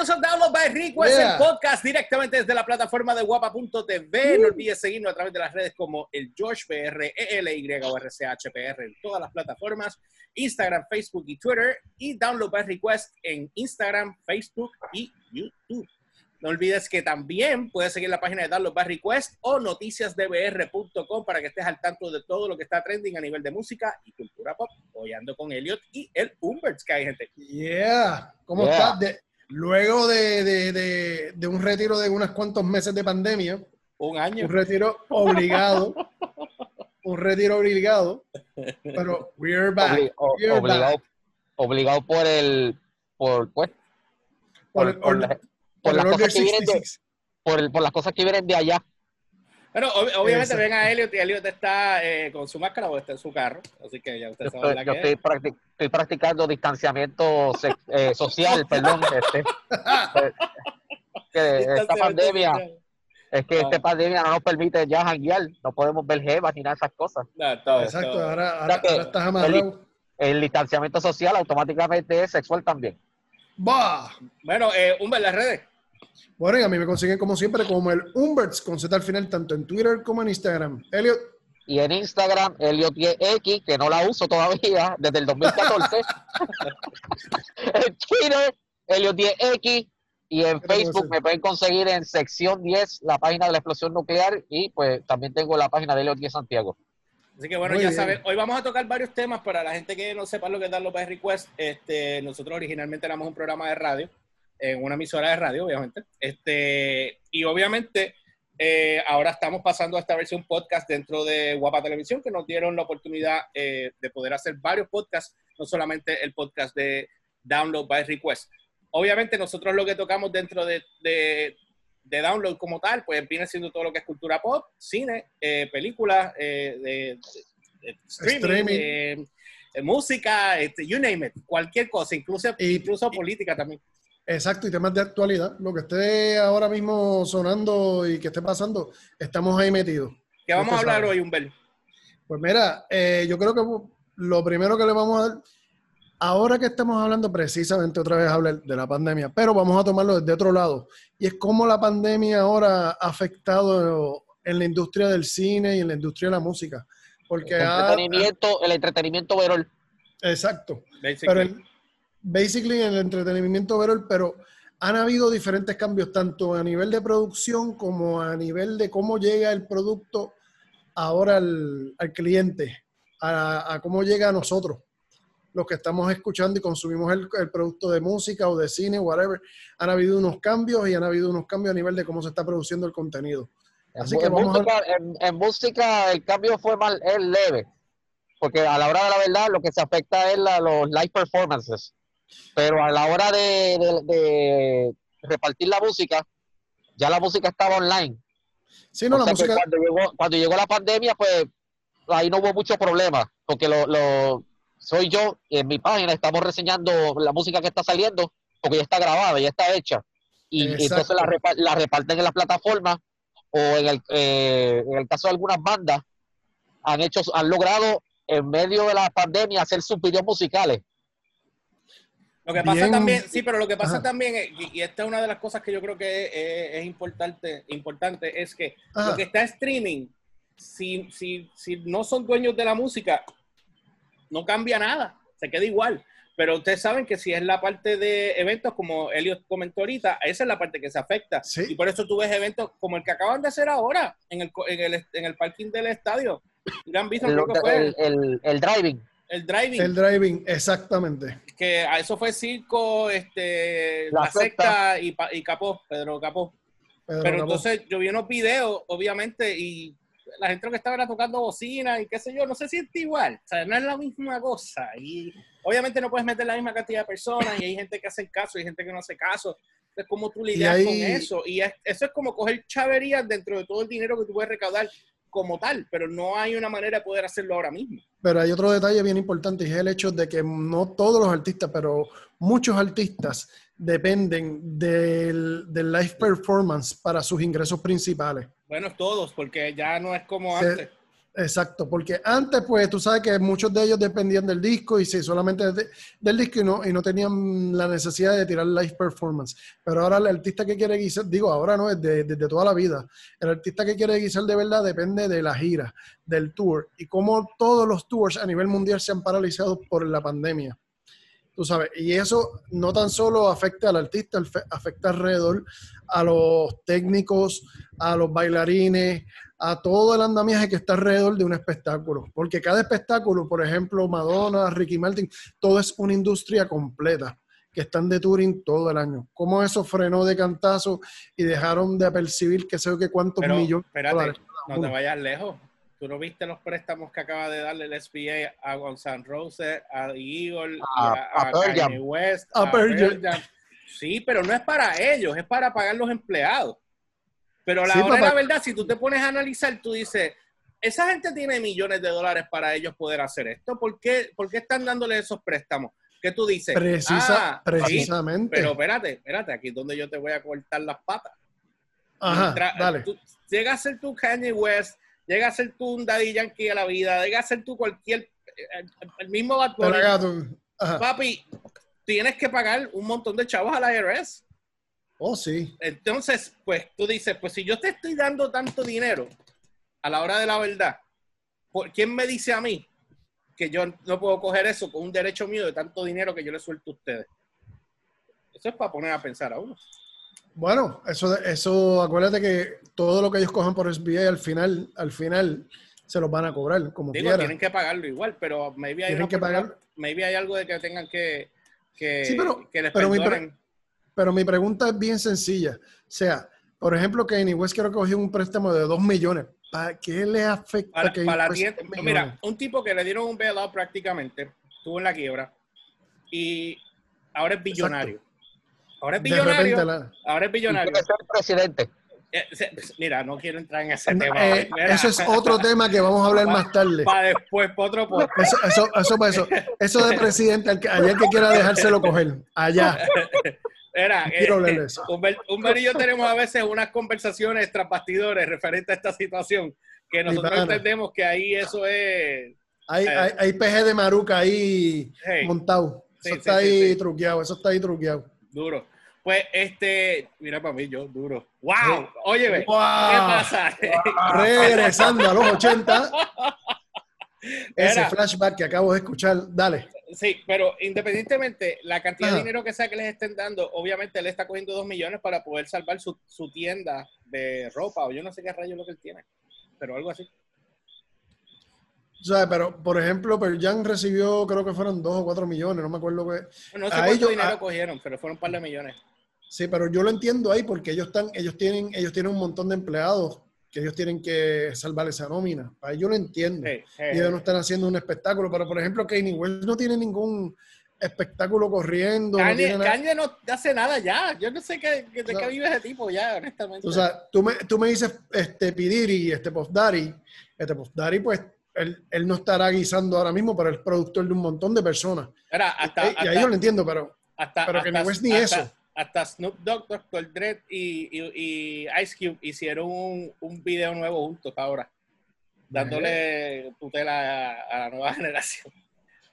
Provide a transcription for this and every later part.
Bienvenidos a Download by Request, Yeah. el podcast directamente desde la plataforma de guapa.tv. No olvides seguirnos a través de las redes como el George PR, ELY o RCHPR en todas las plataformas, Instagram, Facebook y Twitter, y Download by Request en Instagram, Facebook y YouTube. No olvides que también puedes seguir la página de Download by Request o noticiasdbr.com para que estés al tanto de todo lo que está trending a nivel de música y cultura pop. Hoy ando con Elliot y el Umberts, que hay gente. Yeah. ¿Cómo Yeah. estás? Luego de, de- de- de un retiro de unos cuantos meses de pandemia, Un año. un retiro obligado, un retiro obligado, pero we're back. Obli- o- we're obligado, back. obligado por el, por, pues, Por, por, el por por las Order cosas que vienen de, 66. por, el- por las cosas que vienen de allá. Bueno, ob- obviamente ven a Elliot y Elliot está eh, con su máscara o está en su carro. Así que ya Yo estoy, saben la yo que estoy, es. practic- estoy practicando distanciamiento eh, social, perdón. Este, que esta pandemia, social. es que Ah. esta pandemia no nos permite ya janguear, no podemos ver jevas ni nada de esas cosas. No, todo, Exacto, todo. ahora, ahora, que ahora estás amarrado. El distanciamiento social automáticamente es sexual también. Bah. Bueno, eh, Humber, las redes. Bueno, y a mí me consiguen como siempre como el Umberts con Z al final, tanto en Twitter como en Instagram. Elliot, Y en Instagram, Elliot10X, que no la uso todavía desde el 2014. en Twitter, Elliot10X. Y en ¿Qué tengo que Facebook me pueden conseguir en sección 10 la página de la explosión nuclear. Y pues también tengo la página de Elliot10 Santiago. Así que bueno, Muy ya bien. saben, hoy vamos a tocar varios temas para la gente que no sepa lo que es Download by Request. Este, nosotros originalmente éramos un programa de radio, en una emisora de radio, obviamente. Este, y obviamente eh, ahora estamos pasando a esta versión podcast dentro de Guapa Televisión, que nos dieron la oportunidad eh, de poder hacer varios podcasts, no solamente el podcast de Download by Request. Obviamente nosotros lo que tocamos dentro de, de, de Download como tal, pues viene siendo todo lo que es cultura pop, cine, eh, películas, de, streaming, Streaming. música, este, you name it, cualquier cosa, incluso, Y- incluso y- política también. Exacto, y temas de actualidad. Lo que esté ahora mismo sonando y que esté pasando, estamos ahí metidos. ¿Qué vamos a hablar sabe. hoy, Humberto? Pues mira, eh, yo creo que lo primero que le vamos a dar, ahora que estamos hablando precisamente otra vez hablar de la pandemia, pero vamos a tomarlo desde otro lado, y es cómo la pandemia ahora ha afectado en la industria del cine y en la industria de la música. Porque El ha- entretenimiento, el entretenimiento verol. exacto, Basically. pero el- basically en el entretenimiento overall, pero han habido diferentes cambios, tanto a nivel de producción como a nivel de cómo llega el producto ahora al, al cliente, a, a cómo llega a nosotros, los que estamos escuchando y consumimos el, el producto de música o de cine, whatever. Han habido unos cambios y han habido unos cambios a nivel de cómo se está produciendo el contenido. En, Así que en vamos a- en música el cambio fue mal, es leve, porque a la hora de la verdad lo que se afecta es la- los live performances, pero a la hora de, de- de repartir la música, ya la música estaba online. Sí, no, O la sea música, cuando, llegó, cuando llegó la pandemia, pues ahí no hubo mucho problema, porque lo, lo- soy yo y en mi página estamos reseñando la música que está saliendo, porque ya está grabada, ya está hecha. Y, entonces la, repa- la reparten en las plataformas o en el, eh, en el caso de algunas bandas, han hecho, han logrado en medio de la pandemia hacer sus videos musicales. Lo que pasa Bien. también, sí, pero lo que pasa Ajá. también, es- y, y esta es una de las cosas que yo creo que es, es- es importante, importante, es que Ajá. lo que está en streaming, si, si, si no son dueños de la música, no cambia nada, se queda igual. Pero ustedes saben que si es la parte de eventos, como Elliot comentó ahorita, esa es la parte que se afecta. Sí. Y por eso tú ves eventos como el que acaban de hacer ahora, en el, co- en el, en el parking del estadio. Gran Bison El, creo que fue el- el- el driving. El driving. el driving, exactamente. que a eso fue Circo, este, La la, secta y, y Capó, Pedro Capó. Pedro Pero Capó. entonces yo vi unos videos, obviamente, y la gente que estaba era tocando bocina y qué sé yo, no se siente igual, o sea, no es la misma cosa. Y obviamente no puedes meter la misma cantidad de personas y hay gente que hace caso y hay gente que no hace caso. Entonces, ¿cómo tú lidias ahí- con eso? Y es- eso es como coger chaverías dentro de todo el dinero que tú puedes recaudar como tal, pero no hay una manera de poder hacerlo ahora mismo. Pero hay otro detalle bien importante y es el hecho de que no todos los artistas, pero muchos artistas dependen del, del live performance para sus ingresos principales. Bueno, todos, porque ya no es como antes. Exacto, porque antes, pues, tú sabes que muchos de ellos dependían del disco y sí, solamente de- del disco y no, y no tenían la necesidad de tirar live performance. Pero ahora el artista que quiere guisar, digo, ahora no, es de- desde toda la vida. El artista que quiere guisar de verdad depende de la gira, del tour y cómo todos los tours a nivel mundial se han paralizado por la pandemia. Tú sabes, y eso no tan solo afecta al artista, afecta alrededor a los técnicos, a los bailarines, a todo el andamiaje que está alrededor de un espectáculo. Porque cada espectáculo, por ejemplo, Madonna, Ricky Martin, todo es una industria completa que están de touring todo el año. ¿Cómo eso frenó de cantazo y dejaron de percibir que sé que cuántos Pero, millones espérate, no te vayas lejos. ¿Tú no viste los préstamos que acaba de darle el SBA a N' Roses, a Eagle, A- a, a a Pearl Kanye. West, A a Pearl Pearl Jam? Sí, pero no es para ellos, es para pagar los empleados. Pero a la Sí, hora de papá. la verdad, si tú te pones a analizar, tú dices, esa gente tiene millones de dólares para ellos poder hacer esto. ¿Por qué, por qué están dándole esos préstamos? ¿Qué tú dices? Precisa, Ah, sí, precisamente. pero espérate, espérate, aquí es donde yo te voy a cortar las patas. Ajá, Mientras- dale. tú- llega a ser tu Kanye West, llega a ser tú un Daddy Yankee a la vida, llega a ser tú cualquier, el, el mismo Bad Bunny. papi, tienes que pagar un montón de chavos a la IRS. Oh, sí. Entonces, pues tú dices, pues si yo te estoy dando tanto dinero a la hora de la verdad, ¿por quién me dice a mí que yo no puedo coger eso con un derecho mío de tanto dinero que yo le suelto a ustedes? Eso es para poner a pensar a uno. Bueno, eso, eso, acuérdate que todo lo que ellos cojan por SBA al final, al final se los van a cobrar, como Digo, tienen que pagarlo igual, pero maybe hay, que pagar. maybe hay algo de que tengan que, que, Sí, pero- que les pero mi pre-. Pero mi pregunta es bien sencilla. O sea, por ejemplo, Kanye West creo que cogió un préstamo de 2 millones. ¿Para qué le afecta Para, que para la mira, un tipo que le dieron un bailout prácticamente, estuvo en la quiebra y ahora es billonario. Ahora es billonario. la- Ahora es billonario. Quiere ser presidente. Eh, se- mira, no quiero entrar en ese No, tema. eh, eso es otro tema que vamos a hablar más tarde. Para después, para otro podcast. Eso, eso, eso, para eso, eso de presidente, al que- quiera dejárselo coger, allá. Era, eh, Quiero hablar de eso. Humber, Humber y yo tenemos a veces unas conversaciones tras bastidores referente a esta situación que nosotros entendemos que ahí eso es. Hay, hay, hay PG de Maruca ahí Hey. montado. Eso Sí, está sí, ahí sí. truqueado, eso está ahí truqueado. Duro. Pues, este, mira para mí, yo, duro. ¡Wow! Oye. ¿qué pasa? Regresando a los 80, ese Era- flashback que acabo de escuchar, dale. Sí, pero independientemente, la cantidad Ajá. de dinero que sea que les estén dando, obviamente él está cogiendo dos millones para poder salvar su, su tienda de ropa, o yo no sé qué rayo es lo que él tiene, pero algo así. O sea, pero, por ejemplo, Pearl Jam recibió, creo que fueron 2 o 4 millones, no me acuerdo qué. No sé A cuánto ellos- dinero a- cogieron, pero fueron un par de millones. Sí, pero yo lo entiendo ahí porque ellos están, ellos tienen, ellos tienen un montón de empleados que ellos tienen que salvar esa nómina. Ahí yo lo entiendo. Y ellos no están haciendo un espectáculo, pero por ejemplo, Kanye West no tiene ningún espectáculo corriendo. no Kanye, nada. Kanye no hace nada ya. Yo no sé qué, qué- de No. qué vive ese tipo ya, honestamente. O sea, tú me, tú me dices, este, Pidiri, este Puff Daddy, este Puff Daddy, pues, él, él no estará guisando ahora mismo, pero es productor de un montón de personas. Era hasta, y, y ahí hasta- yo lo entiendo, pero hasta, pero Kanye West ni eso. Hasta Snoop Dogg, Dr. Dre y, y- y Ice Cube hicieron un, un video nuevo juntos ahora, dándole tutela a, a la nueva generación.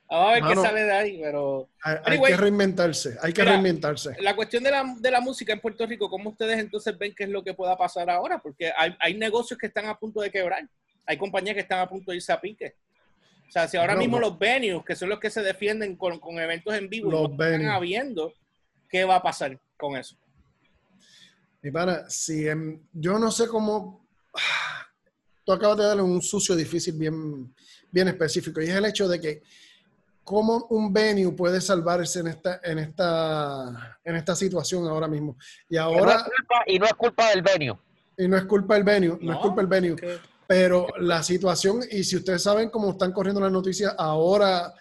Vamos a ver Mano. qué sale de ahí, pero hay, que reinventarse, hay que Mira, reinventarse. la cuestión de la, de la música en Puerto Rico, ¿cómo ustedes entonces ven qué es lo que pueda pasar ahora? Porque hay, hay negocios que están a punto de quebrar, hay compañías que están a punto de irse a pique. O sea, si ahora No, mismo no. los venues, que son los que se defienden con, con eventos en vivo, Los no están habiendo, ¿qué va a pasar con eso? Mi pana, si en- yo no sé cómo. Tú acabas de darle un sucio difícil bien, bien específico, y es el hecho de que cómo un venue puede salvarse en esta, en esta, en esta situación ahora mismo. Y Y no, ahora, es culpa, y no es culpa del venue. y no es culpa del venue, no, es No, culpa del venue, que- pero la situación, y si ustedes saben cómo están corriendo las noticias ahora,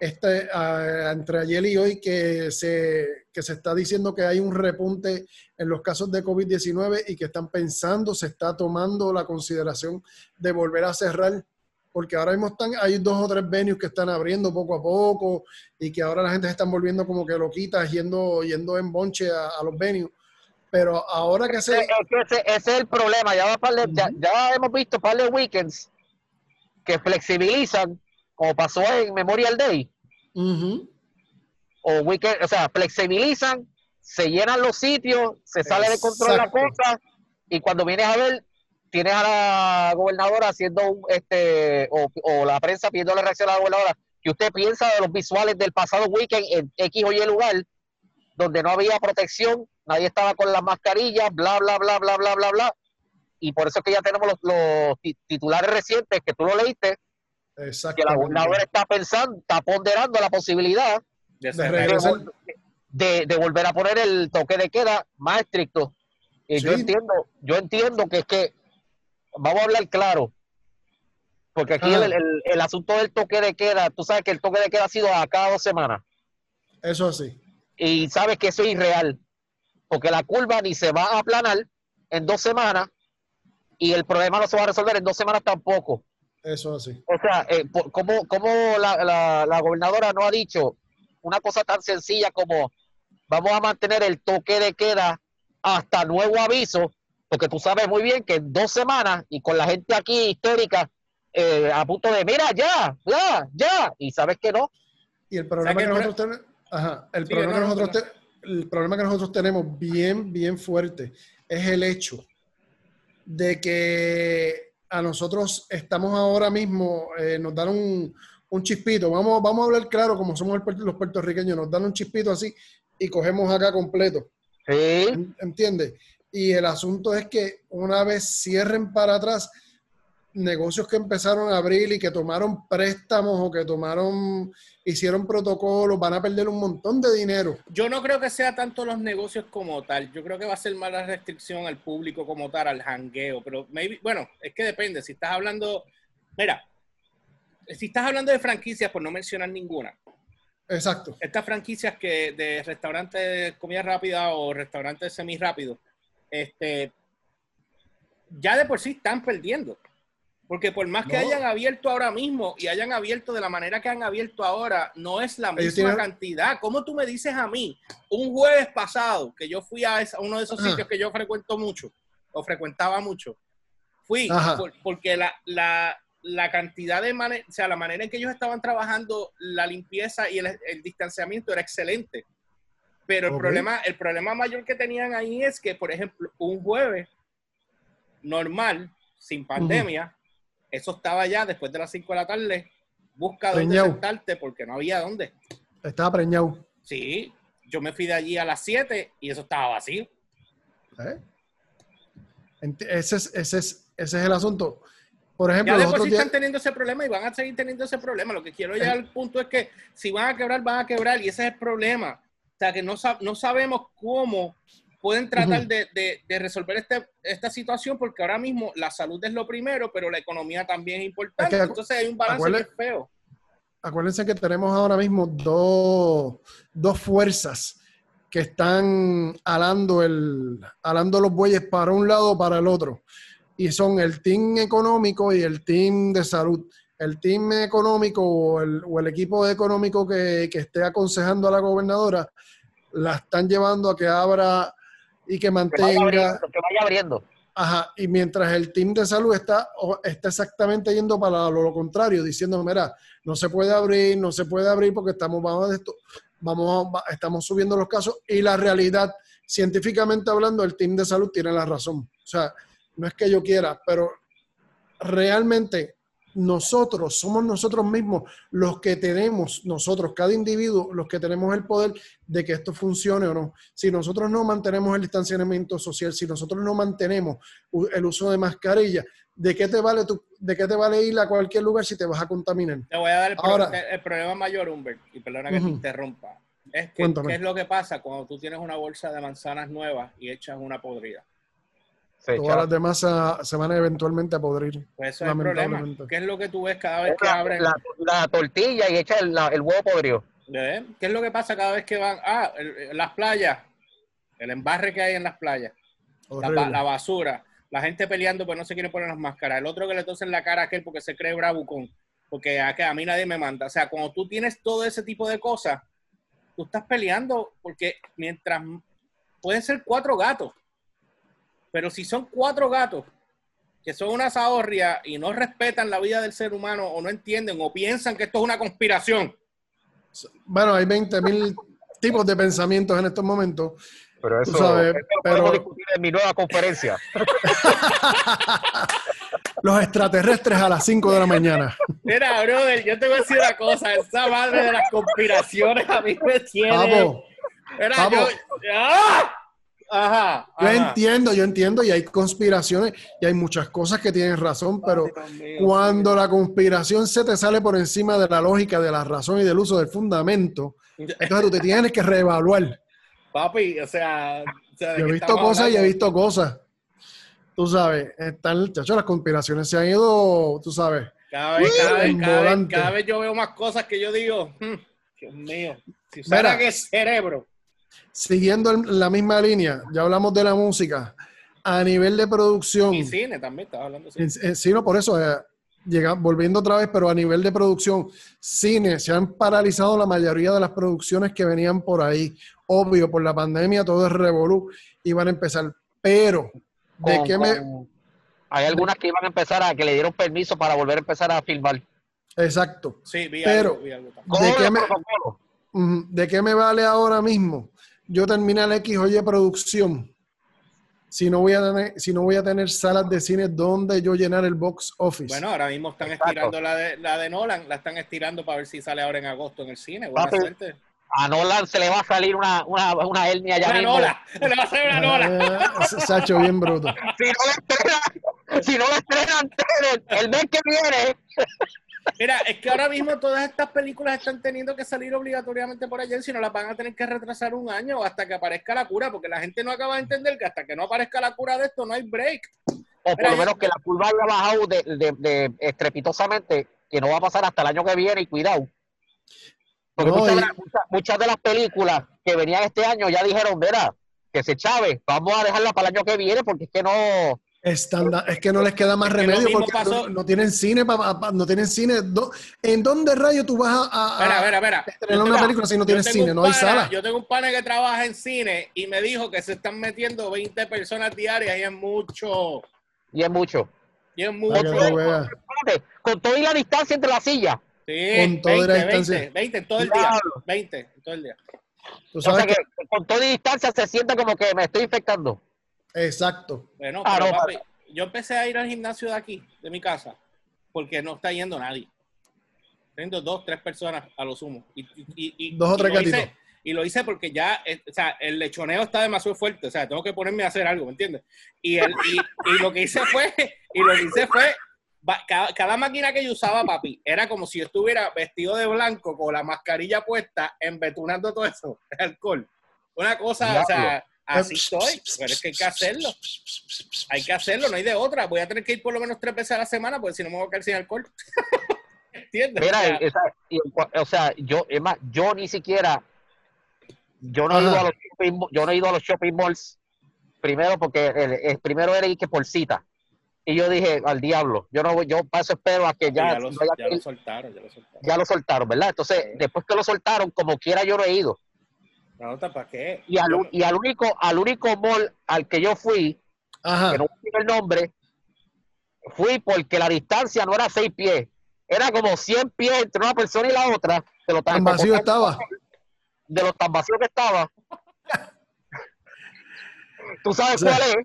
este, ah, entre ayer y hoy, que se, que se está diciendo que hay un repunte en los casos de COVID-19 y que están pensando, se está tomando la consideración de volver a cerrar, porque ahora mismo están, hay dos o tres venues que están abriendo poco a poco y que ahora la gente se están volviendo como que loquitas yendo, yendo en bonche a, a los venues. Pero ahora que se... Ese, es el problema. Ya, ya, hemos visto par de weekends que flexibilizan, como pasó en Memorial Day, o Weekend, o sea, flexibilizan, se llenan los sitios, se sale de control la cosa, y cuando vienes a ver, tienes a la gobernadora haciendo un, este, o, o la prensa pidiéndole reacción a la gobernadora, que usted piensa de los visuales del pasado weekend en X o Y lugar, donde no había protección, nadie estaba con las mascarillas, bla, bla, bla, bla, bla, bla, bla. Y por eso es que ya tenemos los, los ti- titulares recientes que tú lo leíste, que la gobernadora está pensando, está ponderando la posibilidad De volver a poner el toque de queda más estricto. Y yo Sí. entiendo, yo entiendo que es que, vamos a hablar claro, porque aquí Ajá. el, el- el asunto del toque de queda, tú sabes que el toque de queda ha sido a cada dos semanas, Eso así. y sabes que eso es irreal, porque la curva ni se va a aplanar en dos semanas, y el problema no se va a resolver en dos semanas tampoco. Eso así. O sea, eh, por- ¿cómo, cómo la, la- la gobernadora no ha dicho una cosa tan sencilla como vamos a mantener el toque de queda hasta nuevo aviso? Porque tú sabes muy bien que en dos semanas y con la gente aquí histérica eh, a punto de, mira, ya, ya, ya, y sabes que no. Y el problema que nosotros tenemos, ajá, el Sí, problema no, que no, nosotros no. te- el problema que nosotros tenemos bien, bien fuerte es el hecho de que a nosotros estamos ahora mismo, eh, nos dan un, un chispito, vamos, vamos a hablar claro como somos el los puertorriqueños, nos dan un chispito así y cogemos acá completo. Sí, ¿En- ¿Entiendes? Y el asunto es que una vez cierren para atrás negocios que empezaron a abrir y que tomaron préstamos o que tomaron, hicieron protocolos, van a perder un montón de dinero. Yo no creo que sea tanto los negocios como tal. Yo creo que va a ser más la restricción al público como tal, al jangueo. Pero, maybe, bueno, es que depende. Si estás hablando, mira, si estás hablando de franquicias, por no mencionar ninguna, Exacto. estas franquicias que de restaurantes de comida rápida o restaurantes semi rápidos, este, ya de por sí están perdiendo. Porque por más que No. hayan abierto ahora mismo y hayan abierto de la manera que han abierto ahora, no es la misma tienen- cantidad. ¿Cómo tú me dices a mí, un jueves pasado, que yo fui a, esa- uno de esos Ajá. sitios que yo frecuento mucho, o frecuentaba mucho, fui por- porque la, la, la cantidad de manera, o sea, la manera en que ellos estaban trabajando la limpieza y el, el distanciamiento era excelente. Pero el Ok. problema, el problema mayor que tenían ahí es que, por ejemplo, un jueves normal, sin pandemia, eso estaba ya después de las 5 de la tarde, busca dónde Preñado. sentarte porque no había dónde. Estaba preñado. Sí, yo me fui de allí a las 7 y eso estaba vacío. ¿eh? Ese es, ese, es, ese es el asunto. Por ejemplo, Ya los otros sí días- están teniendo ese problema y van a seguir teniendo ese problema. Lo que quiero llegar al punto es que si van a quebrar, van a quebrar y ese es el problema. O sea, que no, sab- no sabemos cómo pueden tratar de, de- de resolver este, esta situación porque ahora mismo la salud es lo primero, pero la economía también es importante. Es que acu- Entonces hay un balance feo. acuérdense que tenemos ahora mismo dos, dos fuerzas que están alando, el, alando los bueyes para un lado o para el otro. Y son el team económico y el team de salud. El team económico o el, o el equipo económico que, que esté aconsejando a la gobernadora la están llevando a que abra y que que vaya mantenga. abriendo, que vaya abriendo. Ajá, y mientras el team de salud está, está exactamente yendo para lo, lo contrario, diciendo, mira, no se puede abrir, no se puede abrir porque estamos bajo de esto, vamos estamos subiendo los casos y la realidad, científicamente hablando, el team de salud tiene la razón. O sea, no es que yo quiera, pero realmente nosotros somos nosotros mismos los que tenemos, nosotros, cada individuo, los que tenemos el poder de que esto funcione o no. Si nosotros no mantenemos el distanciamiento social, si nosotros no mantenemos el uso de mascarilla, ¿de qué te vale tu, de qué te vale ir a cualquier lugar si te vas a contaminar? Te voy a dar el, pro- Ahora- el problema mayor, Humbert, y perdona que te interrumpa. Es que. ¿qué es lo que pasa cuando tú tienes una bolsa de manzanas nuevas y echas una podrida? Se Todas las demás se, se van eventualmente a podrir. Pues eso es el problema. ¿Qué es lo que tú ves cada vez que la, abren? la- la tortilla y echa el, la- el huevo podrido. ¿Eh? ¿Qué es lo que pasa cada vez que van? Ah, el- las playas, el embarre que hay en las playas, la, basura, la gente peleando porque no se quiere poner las máscaras, el otro que le tosen la cara a aquel porque se cree bravucón, porque a, que a mí nadie me manda. O sea, cuando tú tienes todo ese tipo de cosas, tú estás peleando porque mientras pueden ser cuatro gatos, pero si son cuatro gatos que son unas ahorrias y no respetan la vida del ser humano o no entienden o piensan que esto es una conspiración. Bueno, hay 20 mil tipos de pensamientos en estos momentos. Pero eso, sabes, eso lo pero- discutir en mi nueva conferencia. Los extraterrestres a las 5 de la mañana. Mira, brother, yo te voy a decir una cosa, esa madre de las conspiraciones a mí me tiene. Mira, yo- ¡Ah! Ajá. yo ajá. entiendo, yo entiendo, y hay conspiraciones y hay muchas cosas que tienen razón, pero Ay, Dios mío, cuando la conspiración se te sale por encima de la lógica, de la razón y del uso del fundamento, entonces tú te tienes que reevaluar. Papi, o sea, o sea, ¿de Yo he visto cosas y he hablando? visto cosas. Tú sabes, están, chacho, las conspiraciones se han ido, tú sabes. Cada vez, cada, vez, cada, vez, cada vez yo veo más cosas que yo digo, "Hmm, Dios mío, si usara que cerebro. Siguiendo en la misma línea, ya hablamos de la música. A nivel de producción, Y cine también, estaba hablando así. en- en- sí, no, por eso, eh, llega, volviendo otra vez, pero a nivel de producción, cine, se han paralizado la mayoría de las producciones que venían por ahí. Obvio, por la pandemia todo es revolú y van a empezar. Pero, ¿de Con- qué me...? Hay algunas que iban a empezar a que le dieron permiso para volver a empezar a filmar. Exacto. Sí, vi Pero- algo, vi ¿De qué me-. ¿De qué me vale ahora mismo? Yo terminé el X oye producción. Si no voy a tener, si no voy a tener salas de cine donde yo llenar el box office. Bueno, ahora mismo están Exacto. estirando la de, la de Nolan, la están estirando para ver si sale ahora en agosto en el cine. Buena Papi, suerte. A Nolan se le va a salir una, una, una hernia ya Una. Nola, le va a hacer una Nola. Ah, se ha hecho bien bruto. Si no le estrenan, si no le estrenan el mes que viene, Mira, es que ahora mismo todas estas películas están teniendo que salir obligatoriamente por ayer, si no las van a tener que retrasar un año hasta que aparezca la cura, porque la gente no acaba de entender que hasta que no aparezca la cura de esto no hay break. o por lo menos que la curva haya bajado de, de- de estrepitosamente, que no va a pasar hasta el año que viene, y cuidado. Porque No, muchas, y- de las- muchas- muchas de las películas que venían este año ya dijeron, mira, que se chave, vamos a dejarla para el año que viene porque es que no... Es que no les queda más Es remedio porque pasó- no, no tienen cine pa- pa- no tienen cine. Do- ¿En dónde rayo tú vas a, a- Mira, a mira, mira. estrenar Yo una tengo- película si no tienes cine? un No hay sala. Yo tengo un pana que trabaja en cine y me dijo que se están metiendo 20 personas diarias y es mucho. Y es mucho. Y es mucho. Espérate, con toda y la distancia entre las sillas. Sí, Con toda 20, la distancia. 20, 20 en todo el día. Diablo. 20 en todo el día. Tú O sea que que- con toda y distancia se siente como que me estoy infectando. Exacto. Bueno, Ah, pero papi, yo empecé a ir al gimnasio de aquí, de mi casa, porque no está yendo nadie. Tengo dos, tres personas a lo sumo. Y, y- y- y- Dos o y tres lo hice- gatitos. y lo hice porque ya, eh, o sea, el lechoneo está demasiado fuerte. O sea, tengo que ponerme a hacer algo, ¿me entiendes? Y, el- y, y lo que hice fue, y lo que hice fue, cada, cada máquina que yo usaba, papi, era como si yo estuviera vestido de blanco con la mascarilla puesta, embetunando todo eso, alcohol. Una cosa, o sea, así estoy, pero es que hay que hacerlo. Hay que hacerlo, no hay de otra. Voy a tener que ir por lo menos tres veces a la semana, porque si no me voy a quedar sin alcohol. ¿Entiendes? Mira, O sea, esa- y en cua- o sea, yo, es más, yo ni siquiera, yo no he ido a los shopping, yo no he ido a los shopping malls, primero porque el, el primero era ir que por cita. Y yo dije, al diablo, yo no voy, yo para eso espero a que ya, ya, lo, ya soltaron, ya lo soltaron. ya lo soltaron, ¿verdad? Entonces, después que lo soltaron, como quiera yo no he ido. No, ¿para qué? Y al, y al único, al único mall al que yo fui, Ajá. que no voy a decir el nombre, fui porque la distancia no era seis pies, era como 100 pies entre una persona y la otra, de lo tan, Tan vacío estaba. de lo tan vacío que estaba. ¿Tú sabes O sea, cuál es?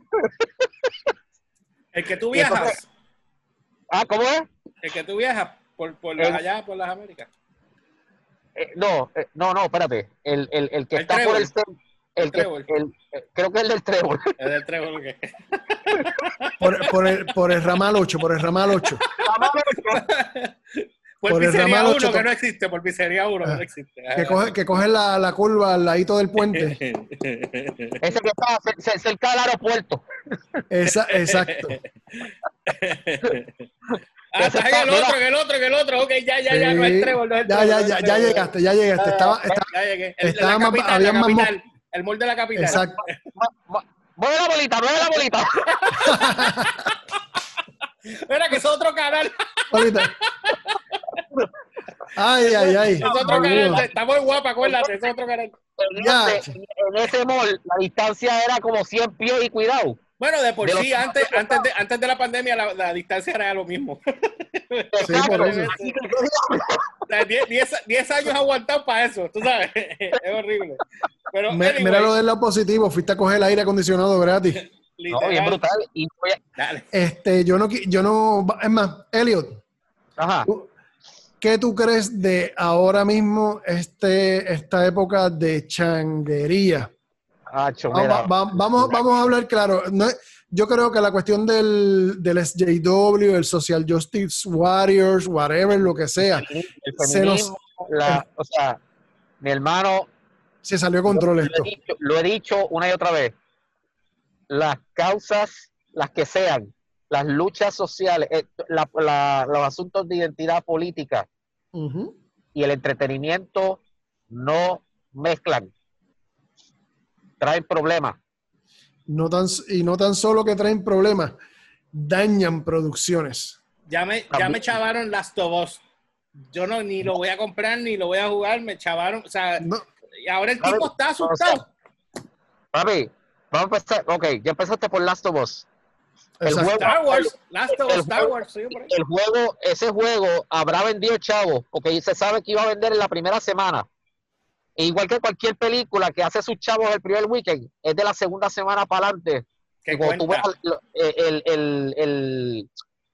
El que tú entonces- viajas, Ah, ¿cómo es? el que tú viajas por, por El- allá, por las Américas. Eh, no, eh, no, no, espérate. El, el, el que El está por trébol. el, cen- el que, trébol. el- eh, creo que es el del trébol. Es del trébol que. Por, por el, por el ramal 8, por el ramal 8. Por, Por el pizzería ramal 1 ocho, que no existe, por pizzería 1 que Ah, no existe. Que coge, que coge la, la curva al ladito del puente. Ese que está cer- cer- cerca del aeropuerto. Esa, exacto. Ah, estás en el otro, en el otro, en el otro. Ok, ya, ya, ya, no es trébol, no es Ya, trébol, ya, ya, ya llegaste, ya llegaste. Estaba, estaba- Ya llegué. El, Estaba más- capital, había la más. El mall de la capital. exacto. Mueve la bolita, mueve la bolita. Mira que es otro canal. Ahorita. Ay, ay, ay. Es otro canal. Está muy guapa, acuérdate. Es otro canal. En ese, en ese mall, la distancia era como 100 pies y cuidado. Bueno, de por De sí, antes, antes, de, antes de la pandemia la, la distancia era lo mismo. Sí, por eso. O sea, 10 10 10 años aguantado para eso, tú sabes. es horrible. Pero, Me- anyway, Mira lo del lado positivo, fuiste a coger el aire acondicionado gratis. No, bien brutal. Y voy a- Dale. Este, yo no, yo no, es más, Elliot, Ajá. ¿tú- ¿qué tú crees de ahora mismo este, esta época de changuería? Va- va- vamos, vamos a hablar claro. No yo creo que la cuestión del, del SJW, el Social Justice Warriors, whatever, lo que sea, el se nos- la- o sea, mi hermano, se salió de control lo, esto. he dicho, lo he dicho una y otra vez. Las causas, las que sean, las luchas sociales, eh, la- la- los asuntos de identidad política y el entretenimiento no mezclan. Traen problemas. No tan, y no tan solo que traen problemas, dañan producciones. Ya me, ya me chavaron Last of Us. Yo no ni lo voy a comprar ni lo voy a jugar, me chavaron. O sea, No, y ahora el tipo está asustado. Papi, vamos a empezar. Ok, ya empezaste por Last of Us. El exacto. juego- Star Wars, Last of Us, el Star juego- Wars. sigo por ahí. el juego, ese juego habrá vendido chavo, porque se sabe que iba a vender en la primera semana. E igual que cualquier película que hace sus chavos el primer weekend, es de la segunda semana para adelante. Que cuando tú lo- eh, el, el, el,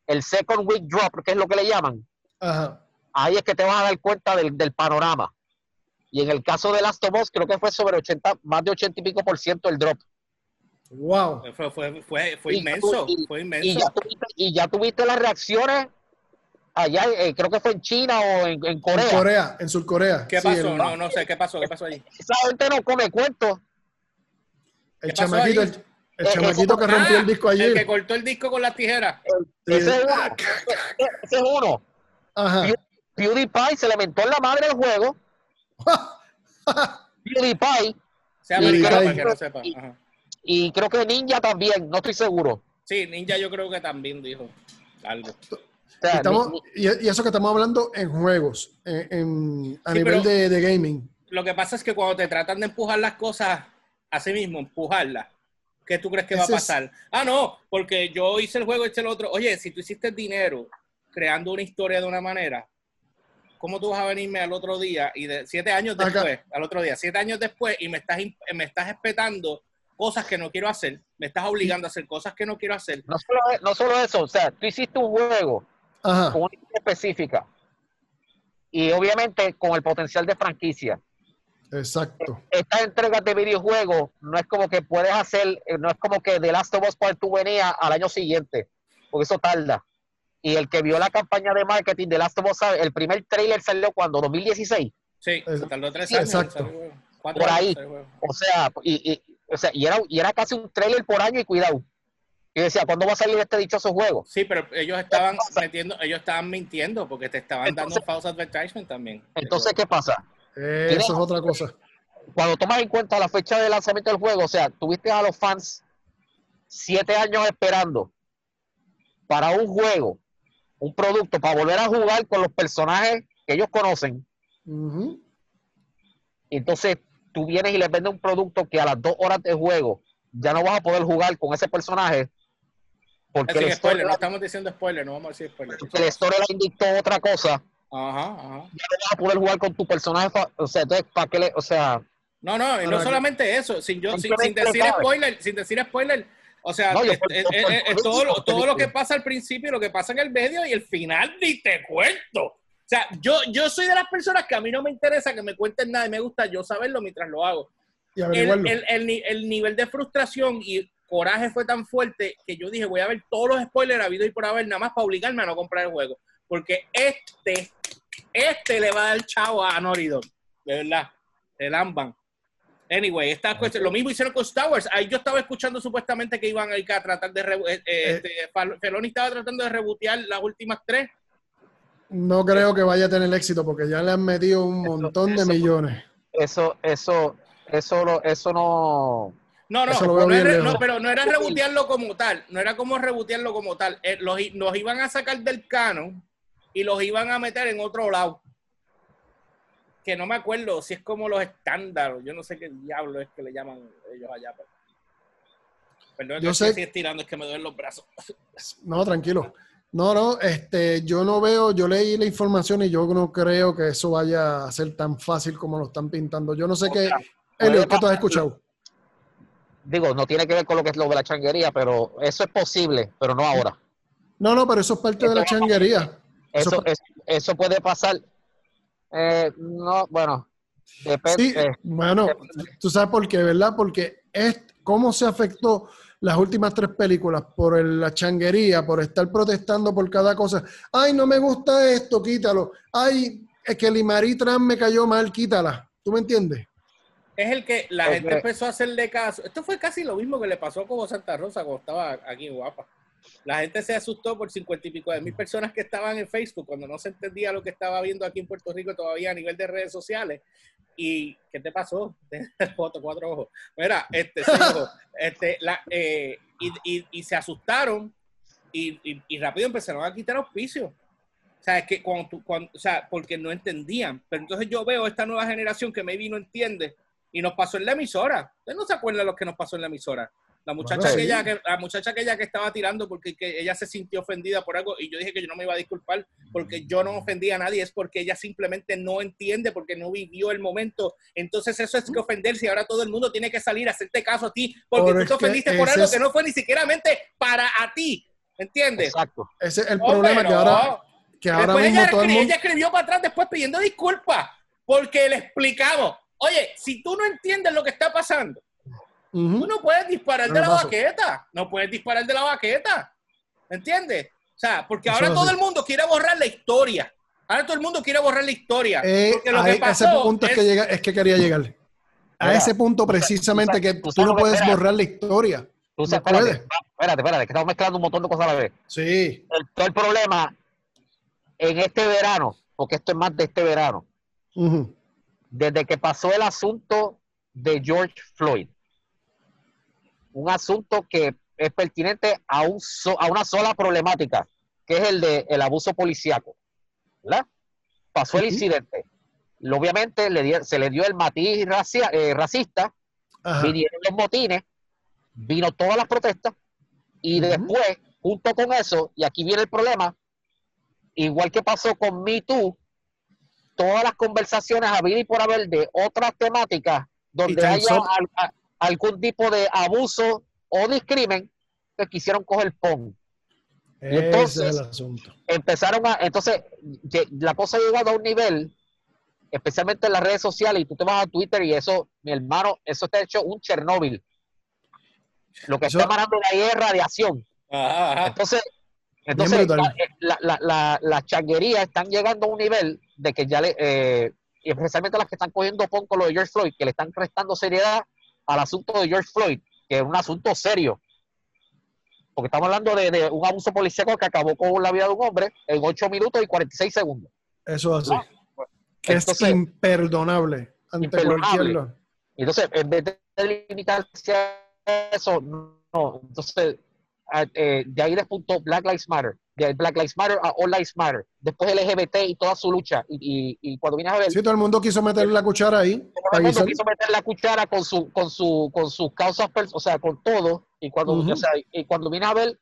el second week drop, que es lo que le llaman, Ajá. ahí es que te vas a dar cuenta del, del panorama. Y en el caso de Last of Us, creo que fue sobre 80, más de 80 y pico por ciento el drop. Wow. Fue, fue, fue, fue Y- inmenso, y- fue Y inmenso. ya tuviste, y ya tuviste las reacciones allá, eh, creo que fue en China o en, en En Corea. Corea, en Surcorea. ¿Qué Sí, pasó? el- No, no sé, ¿qué pasó? ¿Qué pasó allí? Esa gente no come cuentos. El ¿Qué chamaquito, el, el Eh, chamaquito eso- que rompió Ah, el disco El que cortó el disco con las tijeras. Sí. Ese es uno. Ese- ese es uno. Ajá. PewDiePie se le mentó en la madre del juego. PewDiePie Se Y- americano y- para que no sepa. y creo que Ninja también, no estoy seguro. Sí, Ninja yo creo que también dijo algo. Sea, Estamos- ni- y, y eso que estamos hablando en juegos, en, en- a Sí, nivel pero- de, de gaming. Lo que pasa es que cuando te tratan de empujar las cosas a sí mismo, empujarlas, ¿qué tú crees que va a Ese es- pasar? Ah, no, porque yo hice el juego, hice el otro. Oye, si tú hiciste dinero creando una historia de una manera, ¿cómo tú vas a venirme al otro día y de siete años Acá. después, al otro día, siete años después y me estás, me estás espetando cosas que no quiero hacer, me estás obligando a hacer cosas que no quiero hacer? no, solo, no solo eso, o sea, tú hiciste un juego Ajá. con una específica y obviamente con el potencial de franquicia. Exacto. Estas entregas de videojuegos no es como que puedes hacer, eh, no es como que The Last of Us Part 2 venía al año siguiente, porque eso tarda. Y el que vio la campaña de marketing de Last of Us, el primer trailer salió cuando, 2016. Sí, tardó tres años. exacto. Por ahí. O sea, y, y- o sea, y, era, y era casi un trailer por año y cuidado. Y decía, ¿cuándo va a salir este dichoso juego? Sí, pero ellos estaban metiendo, ellos estaban mintiendo porque te estaban Entonces- dando false advertisement también. Entonces, ¿qué pasa? Eso es otra cosa. Cuando tomas en cuenta la fecha de lanzamiento del juego, o sea, tuviste a los fans siete años esperando para un juego, un producto, para volver a jugar con los personajes que ellos conocen. Entonces tú vienes y les vendes un producto que a las dos horas de juego ya no vas a poder jugar con ese personaje porque Así que spoiler, no estamos diciendo spoiler, no vamos a decir spoiler. porque la historia la indictó otra cosa, Ajá, ajá. ya no vas a poder jugar con tu personaje. O sea, entonces, ¿para qué le.? O sea, No, no, y no solamente eso, sin, yo, sin, sin decir spoiler, sin decir spoiler, o sea, No, es- todo, lo, eso, todo lo que pasa al principio, lo que pasa en el medio y el final ni te cuento. O sea, yo, yo soy de las personas que a mí no me interesa que me cuenten nada y me gusta yo saberlo mientras lo hago. Y el, averiguarlo. el- el el nivel de frustración y coraje fue tan fuerte que yo dije, voy a ver todos los spoilers habido y por haber, nada más para obligarme a no comprar el juego. Porque este, este le va a dar chavo a Dog. De verdad. El Amban. Anyway, esta cuestión, lo mismo hicieron con Star Wars. Ahí yo estaba escuchando supuestamente que iban a ir a tratar de... rebu- eh, eh, este, Feloni estaba tratando de rebotear las últimas tres. No creo que vaya a tener éxito porque ya le han metido un montón de eso- millones. eso, eso, eso, lo- eso no. No, no, no, era- pero no era rebotearlo como tal, no era como rebotearlo como tal. Eh, los, los iban a sacar del canon y los iban a meter en otro lado. Que no me acuerdo si es como los estándares, yo no sé qué diablo es que le llaman ellos allá. Pero, Perdón, Yo que sé- estoy estirando, es que me duelen los brazos. No, tranquilo. No, no, este, yo no veo, yo leí la información y yo no creo que eso vaya a ser tan fácil como lo están pintando. Yo no sé O qué, Elliot, ¿qué tú has escuchado? Digo, no tiene que ver con lo que es lo de la changuería, pero eso es posible, pero no ahora. No, no, pero eso es parte de la changuería. Eso Eso, eso puede pasar. Eh, no, bueno, depende. Sí, bueno, tú sabes por qué, ¿verdad? Porque es cómo se afectó las últimas tres películas por el- la changuería, por estar protestando por cada cosa. Ay, no me gusta esto, quítalo. Ay, es que Limari Trans me cayó mal, quítala. ¿Tú me entiendes? Es el que la gente empezó a hacerle caso. Esto fue casi lo mismo que le pasó con Santa Rosa cuando estaba aquí en Guapa. La gente se asustó por cincuenta y pico de mil personas que estaban en Facebook cuando no se entendía lo que estaba viendo aquí en Puerto Rico todavía a nivel de redes sociales. ¿Y qué te pasó? Foto, cuatro ojos. Mira, este, ojos. Este, la, eh, y, y- y se asustaron y, y- y rápido empezaron a quitar auspicios. O sea, es que cuando, tú- cuando- o sea, porque no entendían. Pero entonces yo veo esta nueva generación que maybe no entiende y nos pasó en la emisora. ¿Usted no se acuerda de lo que nos pasó en la emisora? La muchacha, Bueno, sí. aquella, que, la muchacha aquella que estaba tirando porque que ella se sintió ofendida por algo y yo dije que yo no me iba a disculpar porque yo no ofendí a nadie, es porque ella simplemente no entiende, porque no vivió el momento. Entonces eso es que ofenderse y ahora todo el mundo tiene que salir a hacerte caso a ti porque Pero tú te ofendiste por algo es- que no fue ni siquiera para a ti. ¿Entiendes? Exacto. Ese es el Hombre, problema que ahora, que ahora mismo ella, todo el escri- mundo... ella escribió para atrás después pidiendo disculpas porque le explicamos, oye, si tú no entiendes lo que está pasando, tú no puedes disparar No de la paso. baqueta, no puedes disparar de la baqueta, ¿entiendes? O sea, porque Eso ahora todo así. el mundo quiere borrar la historia, ahora todo el mundo quiere borrar la historia, Eh, porque lo a que ese punto es, es- que llega, es que quería llegar. A Mira, ese punto precisamente tú que tú no puedes espera. borrar la historia. Tú No sabes, espérate, puedes. espérate, espérate, que estamos mezclando un montón de cosas a la vez. Sí. El, todo el problema en este verano, porque esto es más de este verano, Ujú. Desde que pasó el asunto de George Floyd, un asunto que es pertinente a, un so- a una sola problemática, que es el de el abuso policíaco. ¿verdad? Pasó el incidente. Obviamente le di- se le dio el matiz racia- eh, racista, Ajá. vinieron los motines, vino todas las protestas, y después, junto con eso, y aquí viene el problema, igual que pasó con Me Too, todas las conversaciones a y por haber de otras temáticas donde haya solo- al- a- algún tipo de abuso o discrimen, que quisieron coger PON. y Ese entonces- es el asunto. Empezaron a, entonces, la cosa ha llegado a un nivel, especialmente en las redes sociales, y tú te vas a Twitter y eso, mi hermano, eso está hecho un Chernóbil. Lo que Eso- está emanando de ahí es radiación. Ajá, ajá. Entonces, entonces brutal. la- la- la- la- las changuerías están llegando a un nivel de que ya le, eh, y especialmente las que están cogiendo pon con lo de George Floyd, que le están restando seriedad al asunto de George Floyd, que es un asunto serio. Porque estamos hablando de, de un abuso policíaco que acabó con la vida de un hombre en 8 minutos y 46 segundos. Eso es así. que Entonces- es imperdonable ante Imperdonable. cualquier Entonces, en vez de limitarse a eso, no. Entonces, eh, de ahí despuntó Black Lives Matter, de Black Lives Matter a All Lives Matter, después LGBT y toda su lucha. Y, y, y cuando vienes a ver, Sí, todo el mundo quiso meter la cuchara ahí. todo el mundo guisar. quiso meter la cuchara con su, con su, con sus causas, o sea, con todo. Y cuando, Ujú. o sea, y cuando vienes a ver,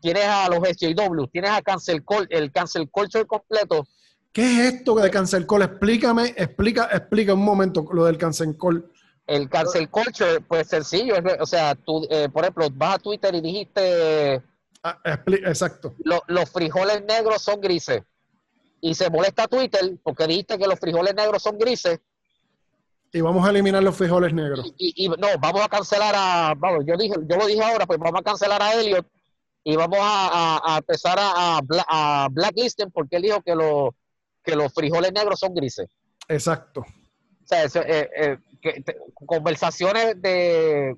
tienes a los SJW, tienes a cancel cul- el cancel culture completo. ¿Qué es esto de cancel call? Explícame, explica, explica un momento lo del cancel call. El cancel culture, pues sencillo, o sea, tú, eh, por ejemplo, vas a Twitter y dijiste Ah, exacto. lo- los frijoles negros son grises. Y se molesta Twitter porque dijiste que los frijoles negros son grises. Y vamos a eliminar los frijoles negros. Y, y- y no, vamos a cancelar a. Vamos, yo dije, yo lo dije ahora, pues vamos a cancelar a Elliot y vamos a, a- a empezar a, a, bla- a blacklisten porque él dijo que, lo- que los frijoles negros son grises. Exacto. O sea, eso, eh, eh, que te- conversaciones de.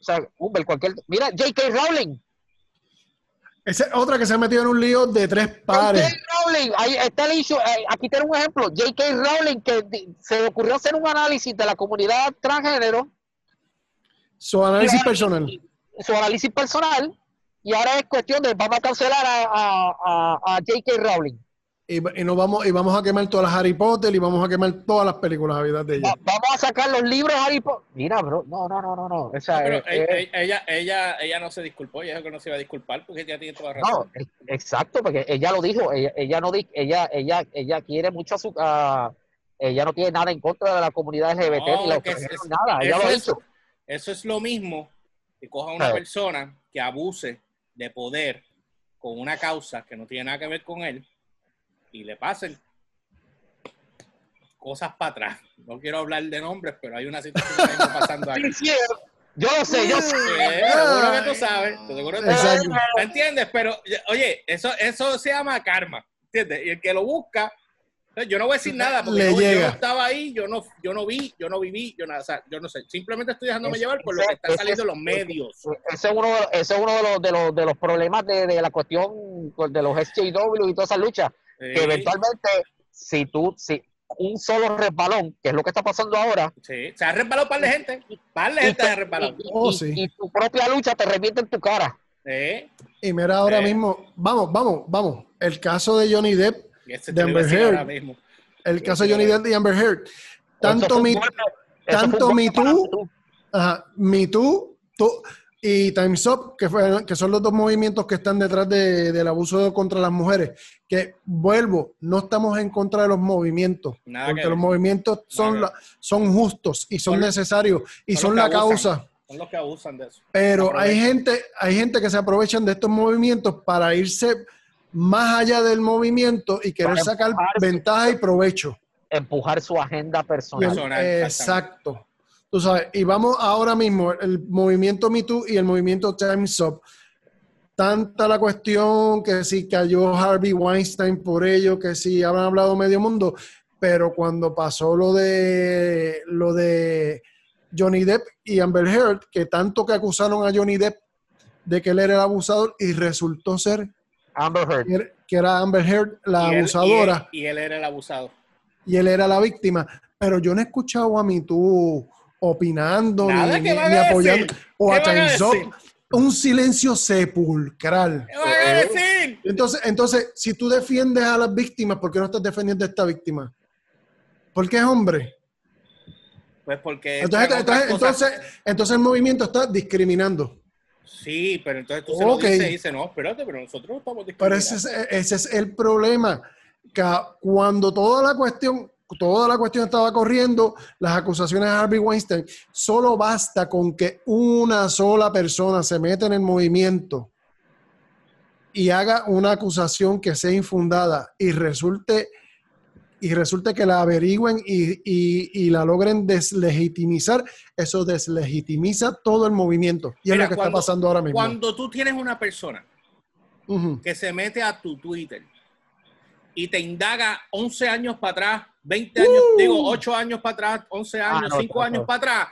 O sea, cualquier. Mira, J.K. Rowling. Esa es otra que se ha metido en un lío de tres pares. J.K. Rowling, ahí está el issue, eh, aquí tengo un ejemplo. J.K. Rowling, que se le ocurrió hacer un análisis de la comunidad transgénero, Su análisis personal. su análisis personal, y ahora es cuestión de vamos a cancelar a, a, a- a J.K. Rowling. Y, y nos vamos, y vamos a quemar todas las Harry Potter y vamos a quemar todas las películas habidas de ella. Va- vamos a sacar los libros Harry Potter. Mira, bro, no, no, no, no, no. O sea, Pero eh, ella, eh, ella, ella, ella no se disculpó, ella dijo que no se iba a disculpar porque ella tiene toda la razón. no, exacto, porque ella lo dijo, ella, ella no di- ella, ella, ella quiere mucho a su a- ella no tiene nada en contra de la comunidad LGBT No, ni la que es- opresión, es- nada, ella lo eso ha. Eso es lo mismo que coja una persona que abuse de poder con una causa que no tiene nada que ver con él y le pasen cosas para atrás. No quiero hablar de nombres, pero hay una situación que está pasando aquí. Sí, sí, yo lo sé, yo sé. Seguro que tú sabes, seguro que tú sabes. ¿Me entiendes? Pero, oye, eso, eso se llama karma, ¿entiendes? Y el que lo busca, yo no voy a decir nada porque yo, yo no estaba ahí, yo no, yo no vi, yo no viví, yo nada, o sea, yo no sé. Simplemente estoy dejándome llevar por lo que está ese- saliendo en los medios. Ese es uno, de, ese es uno de, los, de, los, de los problemas de, de la cuestión de los SJW y todas esas luchas. Sí, Que eventualmente, si tú, si un solo resbalón, que es lo que está pasando ahora, sí, se ha resbalado par de gente, par de y, gente se ha te- resbalado. y- Oh, y- sí. y tu propia lucha te revienta en tu cara. Sí, Y mira ahora Eh. mismo, vamos, vamos, vamos. El caso de Johnny Depp, y ese De Amber ahora Heard. mismo. el caso de Johnny Depp y Amber Heard. Tanto mi, tanto para Me Too. Ajá, Me Too tú- y Time's Up, que, fue- que son los dos movimientos que están detrás de- del abuso contra las mujeres. Que vuelvo, no estamos en contra de los movimientos, Nada porque que los movimientos son, la- son justos y son Son- necesarios y son la abusan. causa. Son los que abusan de eso. Pero hay gente, hay gente que se aprovechan de estos movimientos para irse más allá del movimiento y querer sacar ventaja y provecho. Empujar su agenda. Personal, exacto. Tú sabes, y vamos ahora mismo, el movimiento Me Too y el movimiento Time's Up. Tanta la cuestión que si cayó Harvey Weinstein por ello, que si habrán hablado medio mundo, pero cuando pasó lo de lo de Johnny Depp y Amber Heard, que tanto que acusaron a Johnny Depp de que él era el abusador y resultó ser Amber Heard. que era- Amber Heard la Y él- y él- abusadora Y él, era el abusado. y él era la víctima. Pero yo no he escuchado a mí tú opinando Nada, ni, ¿qué ni- apoyando o ¿Qué a? Un silencio sepulcral. ¿Qué van a decir? Entonces, entonces, si tú defiendes a las víctimas, ¿por qué no estás defendiendo a esta víctima? Porque es hombre. Pues porque. Entonces, entonces, entonces, entonces el movimiento está discriminando. Sí, pero entonces tú se Ok. lo dices y dices, no, espérate, pero nosotros no estamos Pero discriminando. ese es, ese es el problema. Que cuando toda la cuestión, toda la cuestión estaba corriendo, las acusaciones de Harvey Weinstein, solo basta con que una sola persona se meta en el movimiento y haga una acusación que sea infundada y resulte y resulte que la averigüen y, y- y la logren deslegitimizar, eso deslegitimiza todo el movimiento. Y es lo que cuando- está pasando ahora mismo. Cuando tú tienes una persona que se mete a tu Twitter y te indaga 11 años para atrás, 20 años, Uh. digo 8 años para atrás, 11 años, no, 5 no, años no. para atrás,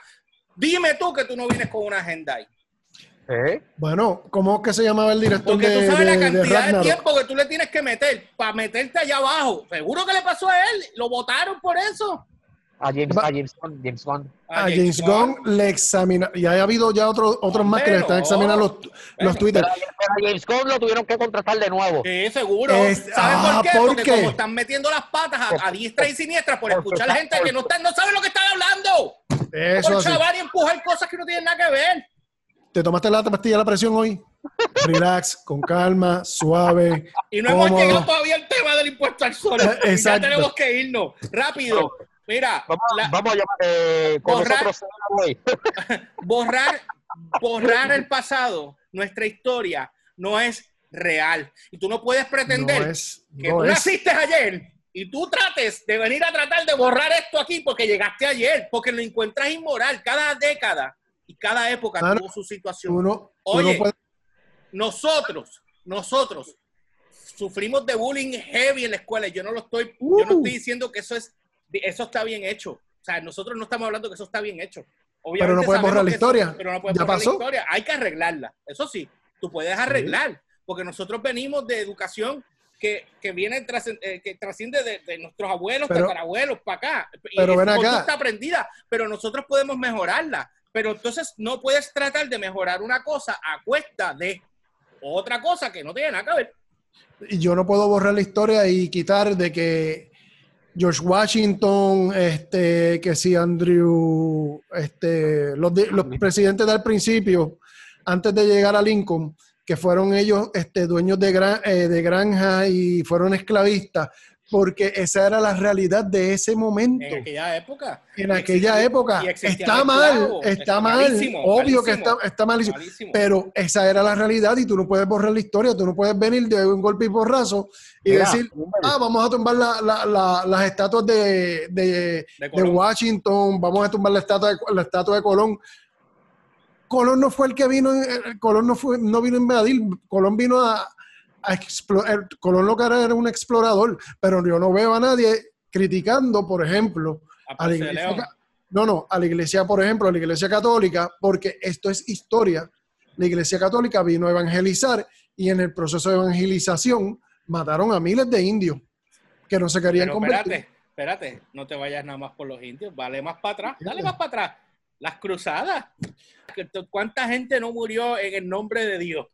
dime tú que tú no vienes con una agenda ahí. ¿Eh? Bueno, ¿cómo es que se llamaba el director Porque de, tú sabes de- la de cantidad de, Ragnarok? tiempo que tú le tienes que meter para meterte allá abajo. Seguro que le pasó a él. Lo votaron por eso. A James, a James Gunn. James Gunn. A James Gunn le examina y ha habido ya otros otros más que le están examinando los, Bueno, los Twitter. Pero, pero a James Gunn lo tuvieron que contratar de nuevo. Sí, seguro. Es- ¿Sabes ah, por qué? ¿por Porque qué? como están metiendo las patas a, a diestra y siniestra por escuchar está- gente que no, está, no sabe lo que están hablando. Eso por chaval y empujar cosas que no tienen nada que ver. ¿Te tomaste la pastilla de la presión hoy? Relax, con calma, suave. Y no hemos llegado todavía al tema del impuesto al sol. Eh, ya tenemos que irnos. Rápido. Mira, Vamos, la- vamos a llamar eh, con Borrar- nosotros borrar, borrar el pasado, nuestra historia, no es real. Y tú no puedes pretender No es, que no tú es. naciste ayer y tú trates de venir a tratar de borrar esto aquí porque llegaste ayer, porque lo encuentras inmoral. Cada década y cada época Claro. tuvo su situación. Oye, nosotros, nosotros sufrimos de bullying heavy en la escuela. y Yo no lo estoy, yo no Uh. estoy diciendo que eso es, eso está bien hecho. O sea, nosotros no estamos hablando que eso está bien hecho. Pero no sabemos borrar la eso- historia. pero no puedes Ya borrar pasó. la historia. Hay que arreglarla. Eso sí, tú puedes arreglar. Porque nosotros venimos de educación que, que viene tras- eh, que trasciende de, de nuestros abuelos, Pero- tatarabuelos, para acá. Y pero es ven acá. conducta aprendida, pero nosotros podemos mejorarla. Pero entonces no puedes tratar de mejorar una cosa a cuesta de otra cosa que no tiene nada que ver. Y yo no puedo borrar la historia y quitar de que George Washington, este, que sí, Andrew, este, los, los presidentes del principio, antes de llegar a Lincoln, que fueron ellos este, dueños de, gran, eh, de granja y fueron esclavistas, porque esa era la realidad de ese momento. En aquella época. En aquella existía- época está mal, está mal, malísimo, obvio que está, está malísimo. malísimo. Pero esa era la realidad y tú no puedes borrar la historia, tú no puedes venir de un golpe y porrazo y Mira, decir, ah, vamos a tumbar la- la- la- las estatuas de, de, De. Washington, vamos a tumbar la estatua de, la estatua de Colón. Colón no fue el que vino, eh, Colón no, fue, no vino a invadir, Colón vino a, a explorar, Colón lo que era era un explorador, pero yo no veo a nadie criticando, por ejemplo, A a la iglesia, no, no, a la iglesia, por ejemplo, a la iglesia católica, porque esto es historia. La iglesia católica vino a evangelizar y en el proceso de evangelización mataron a miles de indios que no se querían Pero convertir. espérate, espérate, no te vayas nada más por los indios, vale más para atrás, dale más para atrás. Las cruzadas. ¿Cuánta gente no murió en el nombre de Dios?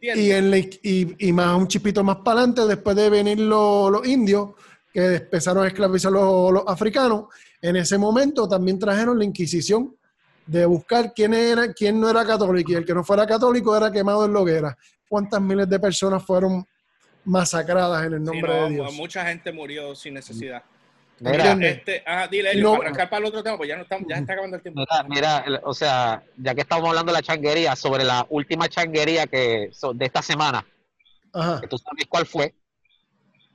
Y, en y, y más un chipito más para adelante, después de venir los, los indios, que empezaron a esclavizar los, los africanos, en ese momento también trajeron la Inquisición de buscar quién era, quién no era católico, y el que no fuera católico era quemado en hoguera. ¿Cuántas miles de personas fueron masacradas en el Sí, nombre no, de Dios? Mucha gente murió sin necesidad. Mira. Este, ah, dile, Elio, no- para arrancar para el otro tema, pues ya no estamos, ya está acabando el tiempo. Mira, o sea, ya que estamos hablando de la changuería, sobre la última changuería que de esta semana, Ajá. que tú sabes cuál fue,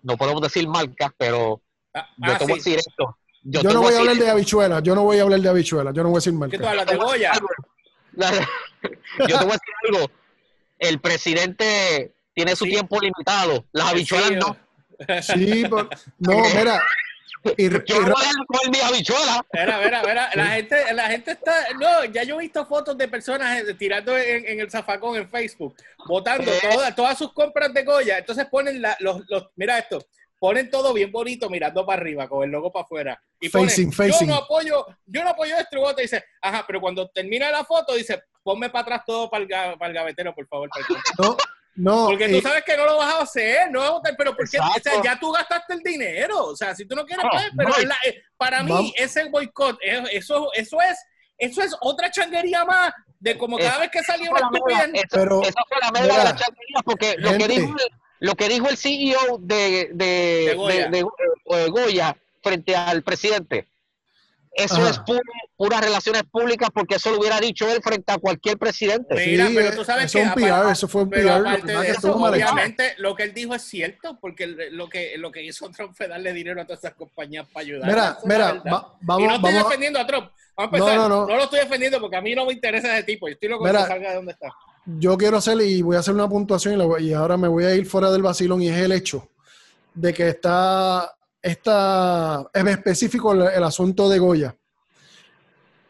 no podemos decir marcas, pero Ah, yo ah, te voy a decir esto. Yo, no voy a hablar de habichuelas, yo no voy a hablar de habichuelas, yo no voy a decir ¿Qué marca. tú hablas de Goya? Yo te voy a decir algo. El presidente tiene su Sí. tiempo limitado. Las habichuelas Sí, no. Sí, por- no, mira. Y, y- Yo no voy a comer mis habichuelas. Mira, mira, mira, la gente, la gente está, no, ya yo he visto fotos de personas eh, tirando en, en el zafacón en Facebook, botando Eh. todas, todas sus compras de Goya, entonces ponen la- los, los, mira esto, ponen todo bien bonito mirando para arriba, con el logo para afuera, y ponen, Facing, yo facing. no apoyo, yo no apoyo esto, y dice, ajá, pero cuando termina la foto dice, ponme para atrás todo para el, para el gavetero, por favor, para el concho". no, no, porque tú sabes que no lo vas a hacer, no vas a votar, pero porque o sea, ya tú gastaste el dinero, o sea, si tú no quieres, No, pues, pero no, la- eh, para mí ese boicot, eh, eso, eso es, eso es otra changuería más de como cada Es- vez que salía Esa una estupidez. Pero, esa fue la mira, de la changuería, porque lo que, dijo el, lo que dijo el CEO de, de, De Goya. de- de- de Goya frente al presidente, eso Ajá. es pura, puras relaciones públicas, porque eso lo hubiera dicho él frente a cualquier presidente. Mira, Sí, pero tú sabes eso que es un PR, eso fue un PR, lo que eso, obviamente lo que él dijo es cierto, porque lo que, lo que hizo Trump fue darle dinero a todas esas compañías para ayudar. Mira, mira, va- y vamos, no estoy vamos, defendiendo a Trump. Vamos a empezar. No, No, no, no. lo estoy defendiendo porque a mí no me interesa ese tipo. Yo estoy loco Mira, que salga de donde está. yo quiero hacer, y voy a hacer una puntuación, y, la y ahora me voy a ir fuera del vacilón, y es el hecho de que está, está en específico el, asunto de Goya.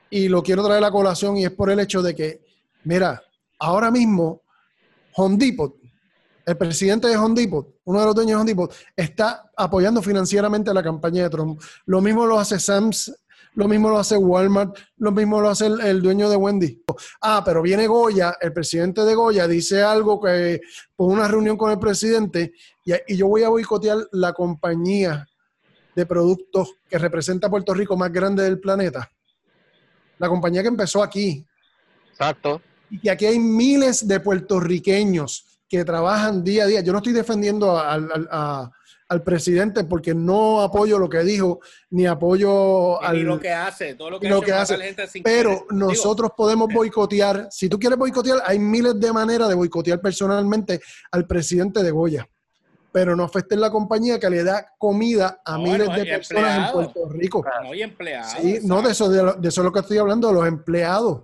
Y lo quiero traer a la colación, y es por el hecho de que, mira, ahora mismo, Home Depot, el presidente de Home Depot, uno de los dueños de Home Depot, está apoyando financieramente la campaña de Trump. Lo mismo lo hace Sams, lo mismo lo hace Walmart, lo mismo lo hace el, el dueño de Wendy. Ah, pero viene Goya, el presidente de Goya dice algo que por una reunión con el presidente y, y yo voy a boicotear la compañía de productos que representa a Puerto Rico más grande del planeta. La compañía que empezó aquí, Exacto. y que aquí hay miles de puertorriqueños que trabajan día a día. Yo no estoy defendiendo al, al- a- al presidente porque no apoyo lo que dijo, ni apoyo al... lo que hace, todo lo que, lo hace. gente sin Pero querer. Digo, nosotros podemos boicotear. Si tú quieres boicotear, hay miles de maneras de boicotear personalmente al presidente de Goya. Pero no afecten la compañía que le da comida a No, miles de y personas en. Puerto Rico. no hay empleados. Sí, no, de eso, de, lo- de eso es lo que estoy hablando, de los empleados.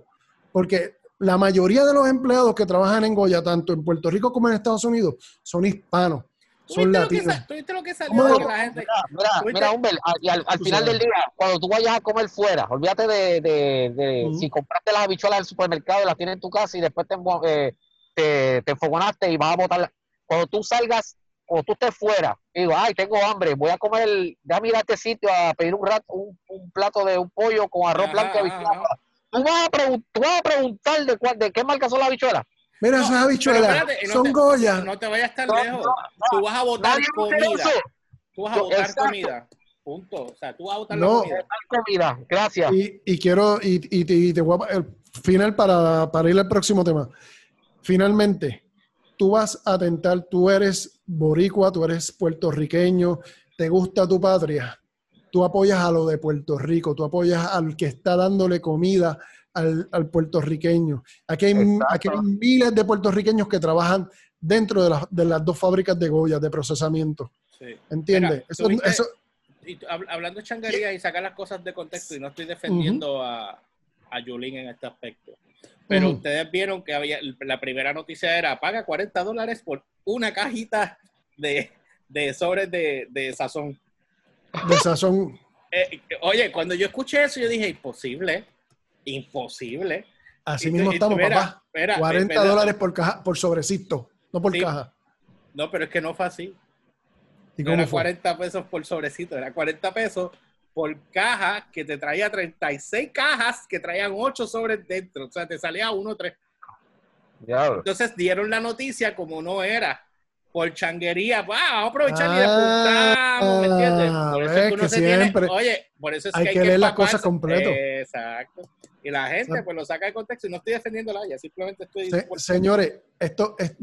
Porque la mayoría de los empleados que trabajan en Goya, tanto en Puerto Rico como en Estados Unidos, son hispanos, ¿Tú son viste lo que latinos. sa- ¿Tú viste lo que salió de que la gente? Mira, mira, ¿Tuviste? mira, Humbert, al- y al, al Tú final sabes. del día, cuando tú vayas a comer fuera, olvídate de, de, de Ujú. si compraste las habichuelas del supermercado y las tienes en tu casa y después te, eh, te, te enfogonaste y vas a botar. Cuando tú salgas, cuando tú estés fuera, y digo, ay, tengo hambre, voy a comer, el, déjame ir a este sitio a pedir un, rato, un, un plato de un pollo con arroz Ajá, blanco y ajá, habichuelas. Tú vas, a tú vas a preguntar de, cuál, de qué marca son las habichuelas. Mira No, esas habichuelas. espérate, no Son te- Goya. No te vayas tan No, lejos. no, Tú vas a dice comida. eso. Tú vas a exacto. comida. Punto. O sea, tú vas a botar la No. comida. Comida. Gracias. Y, y quiero, y, y, te- y te voy a- el final para, para ir al próximo tema. Finalmente, tú vas a tentar, tú eres boricua, tú eres puertorriqueño, te gusta tu patria, tú apoyas a lo de Puerto Rico, tú apoyas al que está dándole comida al, al puertorriqueño. Aquí hay, Exacto. aquí hay miles de puertorriqueños que trabajan dentro de, las- de las dos fábricas de Goya de procesamiento. Sí. ¿Entiendes? Eso, Y hablando de changuería y sacar las cosas de contexto, y no estoy defendiendo a, a Yulín en este aspecto. Pero ustedes vieron que había la primera noticia era paga 40 dólares por una cajita de, de sobres de, de sazón. de sazón. Eh, oye, cuando yo escuché eso, yo dije, imposible, imposible. Así Y mismo y- estamos, mira, papá. mira, 40 ¿verdad? dólares por caja, por sobrecito, no por Sí. caja. No, pero es que no fue así. ¿Y No era fue? 40 pesos por sobrecito, era 40 pesos por caja que te traía 36 cajas que traían 8 sobres dentro. O sea, te salía uno tres. Diablo. Entonces dieron la noticia como no era. Por changuería, va, vamos a aprovechar y Ah, apuntamos, ¿me entiendes? Por eso es que uno que se tiene, oye, por eso es hay que hay que leer las cosas completo. Exacto. Y la gente O sea, pues lo saca de contexto y no estoy defendiendo la haya, simplemente estoy Se- señores, esto es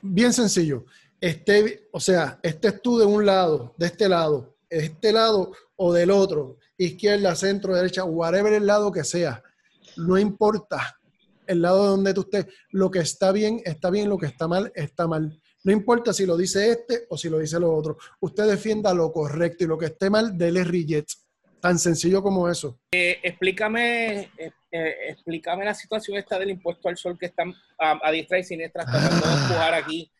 bien sencillo. Este, o sea, estés tú de un lado, de este lado, este lado o del otro, izquierda, centro, derecha, whatever el lado que sea, no importa el lado donde tú estés, lo que está bien, está bien, lo que está mal, está mal. No importa si lo dice este o si lo dice lo otro. Usted defienda lo correcto y lo que esté mal, dele reject. Tan sencillo como eso. Eh, explícame, eh, eh, explícame la situación esta del impuesto al sol que están a, a diestra y siniestra tratando de empujar aquí,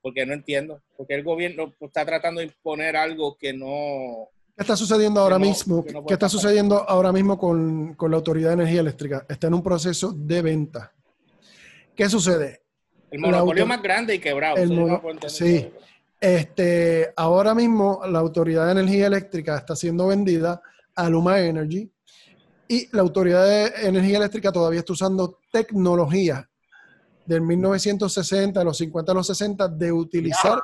porque no entiendo, porque el gobierno está tratando de imponer algo que no... ¿Qué está sucediendo ahora no- mismo? no ¿Qué está pasar. sucediendo ahora mismo con, con la Autoridad de Energía Eléctrica? Está en un proceso de venta. ¿Qué sucede? El monopolio más grande y quebrado. el no sí. Este, ahora mismo la Autoridad de Energía Eléctrica está siendo vendida a Luma Energy y la Autoridad de Energía Eléctrica todavía está usando tecnología del 1960, de los 50 a los 60, de utilizar,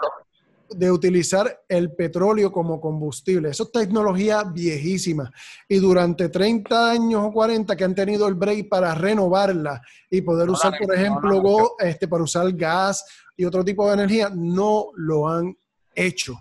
de utilizar el petróleo como combustible. Eso es tecnología viejísima. Y durante 30 años o 40 que han tenido el break para renovarla y poder No usar, por ejemplo, go- este, para usar gas y otro tipo de energía, no lo han hecho.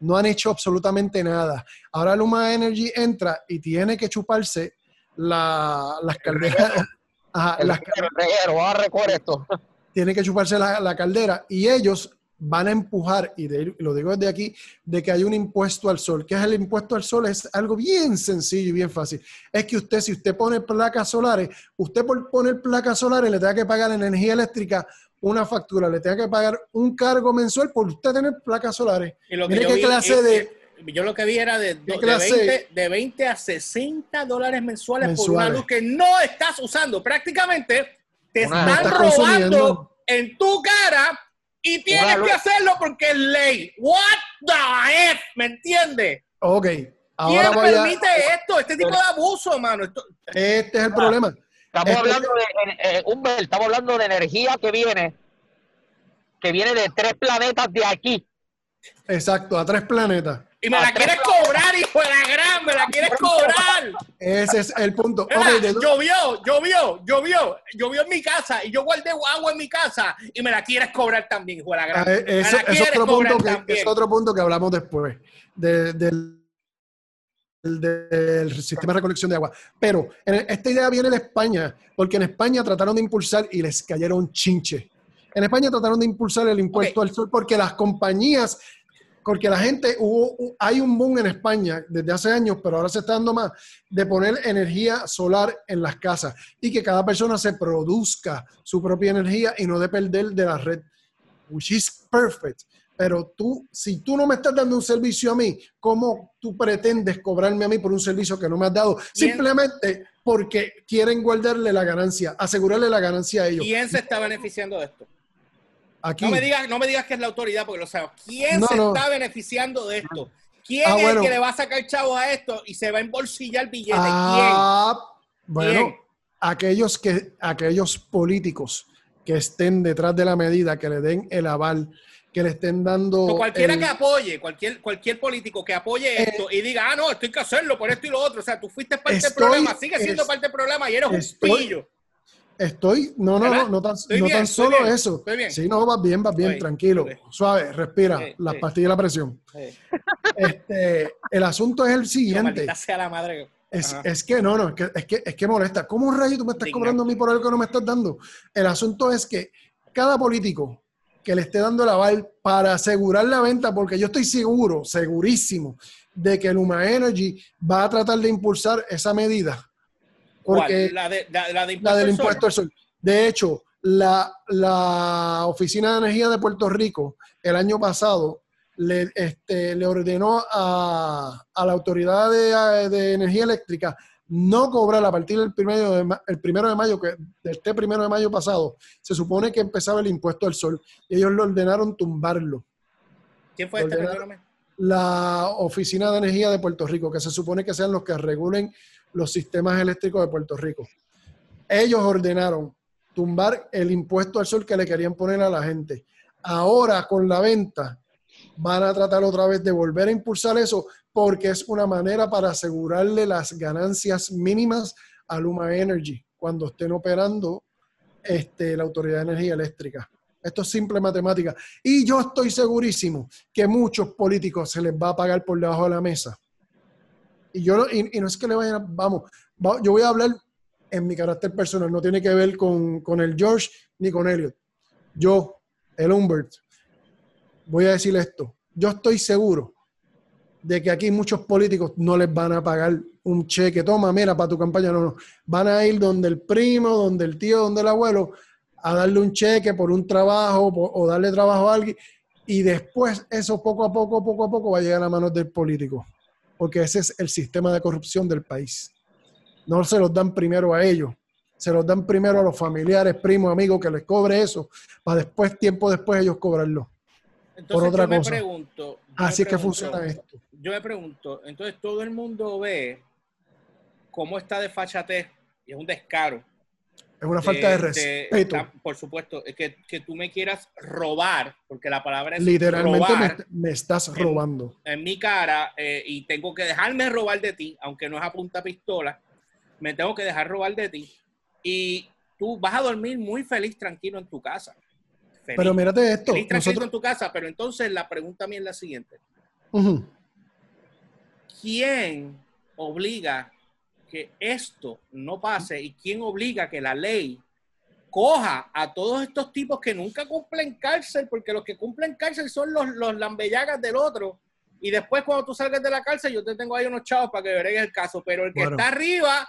No han hecho absolutamente nada. Ahora Luma Energy entra y tiene que chuparse la- las calderas. Ajá, El las reguero, el reguero, vamos a esto. tiene que chuparse la, la caldera y ellos van a empujar, y de- lo digo desde aquí, de que hay un impuesto al sol. ¿Qué es el impuesto al sol? Es algo bien sencillo y bien fácil. Es que usted, si usted pone placas solares, usted por poner placas solares le tenga que pagar energía eléctrica una factura, le tenga que pagar un cargo mensual por usted tener placas solares. Y lo que Mire yo qué vi- clase eh, de- eh, yo lo que vi era de, ¿Qué de, clase? 20, de 20 a 60 dólares mensuales, por una luz que no estás usando. Prácticamente te están robando en tu cara y tienes que hacerlo porque es ley. What the F, ¿me entiendes? Ok, ahora ¿Quién a... permite esto? Este tipo de abuso, mano. Esto- Este es el problema. Estamos Este- hablando de, eh, eh, Humbert, estamos hablando de energía que viene, que viene de tres planetas de aquí. Exacto, a tres planetas. Y me la quieres cobrar, hijo de la gran, me la quieres cobrar. Ese es el punto. Mira, Ok, de- llovió, llovió, llovió, llovió en mi casa y yo guardé agua en mi casa y me la quieres cobrar también, hijo de la gran. Ah, eh, Eso la es otro, punto que, es otro punto que hablamos después de- del, del sistema de recolección de agua. Pero en- esta idea viene de España, porque en España trataron de impulsar y les cayeron chinche. En España trataron de impulsar el impuesto al sol porque las compañías, porque la gente, hubo, hu- hay un boom en España desde hace años, pero ahora se está dando más, de poner energía solar en las casas y que cada persona se produzca su propia energía y no de perder de la red which is perfect. Pero tú, si tú no me estás dando un servicio a mí, ¿cómo tú pretendes cobrarme a mí por un servicio que no me has dado? Simplemente porque quieren guardarle la ganancia, asegurarle la ganancia a ellos. ¿Quién se está beneficiando de esto? Aquí. No me digas, no me digas que es la autoridad porque lo sabes. ¿Quién No, se no. está beneficiando de esto? ¿Quién Ah, es bueno. el que le va a sacar chavos a esto y se va a embolsillar billete? Ah, bueno, ¿Quién? aquellos que aquellos políticos que estén detrás de la medida, que le den el aval, que le estén dando... O cualquiera el- que apoye, cualquier, cualquier político que apoye esto y diga, ah, no, esto hay que hacerlo por esto y lo otro. O sea, tú fuiste parte del Estoy- problema, sigue siendo es- parte del problema y eres estoy- un pillo. Estoy, no, no, no, no tan, no bien, tan solo bien, eso. estoy bien. Sí, no, vas bien, vas bien, tranquilo. estoy- Suave, respira, las pastillas y la presión. Este, el asunto es el siguiente. maldita sea la madre. Es, es que no, no, es que, es que, es que molesta. ¿Cómo un rayo tú me estás cobrando a mí por algo que no me estás dando? El asunto es que cada político que le esté dando el aval para asegurar la venta, porque yo estoy seguro, segurísimo, de que Luma Energy va a tratar de impulsar esa medida. Porque ¿Cuál? La, de, la, la de la del impuesto al sol. De hecho, la, la Oficina de Energía de Puerto Rico el año pasado le, este, le ordenó a, a la Autoridad de, de Energía Eléctrica no cobrar a partir del primero de, el primero de mayo, que de este primero de mayo pasado, se supone que empezaba el impuesto al sol y ellos le ordenaron tumbarlo. ¿Quién fue este? Perdóname. La Oficina de Energía de Puerto Rico, que se supone que sean los que regulen los sistemas eléctricos de Puerto Rico. Ellos ordenaron tumbar el impuesto al sol que le querían poner a la gente. Ahora, con la venta, van a tratar otra vez de volver a impulsar eso porque es una manera para asegurarle las ganancias mínimas a Luma Energy cuando estén operando este, la Autoridad de Energía Eléctrica. Esto es simple matemática. Y yo estoy segurísimo que muchos políticos se les va a pagar por debajo de la mesa. Y yo y, y no es que le vayan a, vamos, va- yo voy a hablar en mi carácter personal, no tiene que ver con, con el George ni con Elliot. Yo, el Humbert, voy a decir esto. Yo estoy seguro de que aquí muchos políticos no les van a pagar un cheque, toma, mira, para tu campaña, no, no. Van a ir donde el primo, donde el tío, donde el abuelo, a darle un cheque por un trabajo o darle trabajo a alguien y después eso poco a poco, poco a poco va a llegar a manos del político, porque ese es el sistema de corrupción del país. No se los dan primero a ellos, se los dan primero a los familiares, primos, amigos que les cobre eso, para después, tiempo después, ellos cobrarlo. Entonces otra yo me cosa. pregunto. yo me Así es que pregunto- funciona esto. Yo me pregunto, entonces todo el mundo ve cómo está de fachatez y es un descaro. Es una falta de de- respeto. la- por supuesto, es que, que tú me quieras robar, porque la palabra es Literalmente me, robar me estás en- robando. en mi cara eh, y tengo que dejarme robar de ti, aunque no es a punta pistola, me tengo que dejar robar de ti y tú vas a dormir muy feliz, tranquilo en tu casa. Feliz, Pero mírate esto. feliz, tranquilo Nosotros, en tu casa, pero entonces la pregunta mía es la siguiente. ¿quién obliga que esto no pase y quién obliga que la ley coja a todos estos tipos que nunca cumplen cárcel, porque los que cumplen cárcel son los, los lambellagas del otro. Y después cuando tú salgas de la cárcel, yo te tengo ahí unos chavos para que veréis el caso, pero el que Bueno. está arriba,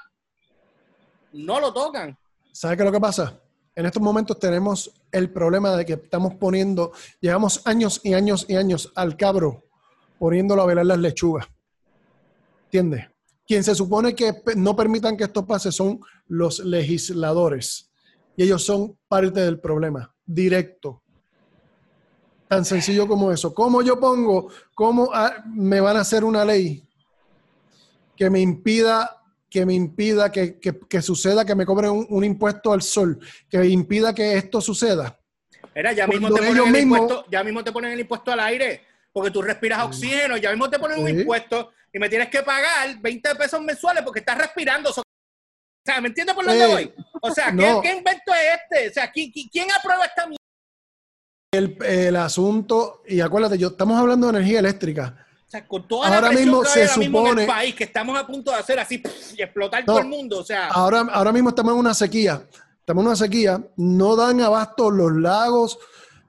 no lo tocan. ¿Sabe qué es lo que pasa? En estos momentos tenemos el problema de que estamos poniendo, llevamos años y años y años al cabro poniéndolo a velar las lechugas. ¿Entiendes? Quien se supone que no permitan que esto pase son los legisladores. Y ellos son parte del problema, directo. Tan sencillo como eso. ¿Cómo yo pongo, cómo ah, me van a hacer una ley que me impida que me impida que, que- que suceda, que me cobren un, un impuesto al sol, que impida que esto suceda. Mira, ya mismo, te ponen el impuesto, ya mismo te ponen el impuesto al aire, porque tú respiras oxígeno, ya mismo te ponen un impuesto y me tienes que pagar 20 pesos mensuales porque estás respirando. O sea, ¿me entiendes por dónde Eh, voy? O sea, ¿qué, no. qué invento es este? O sea, ¿quién, quién- aprueba esta mierda? El, el asunto, y acuérdate, yo estamos hablando de energía eléctrica. O sea, con toda Ahora la presión mismo que hay se ahora mismo en el país, que estamos a punto de hacer así pff, y explotar No. todo el mundo. O sea, Ahora, ahora mismo estamos en una sequía. Estamos en una sequía. No dan abasto los lagos,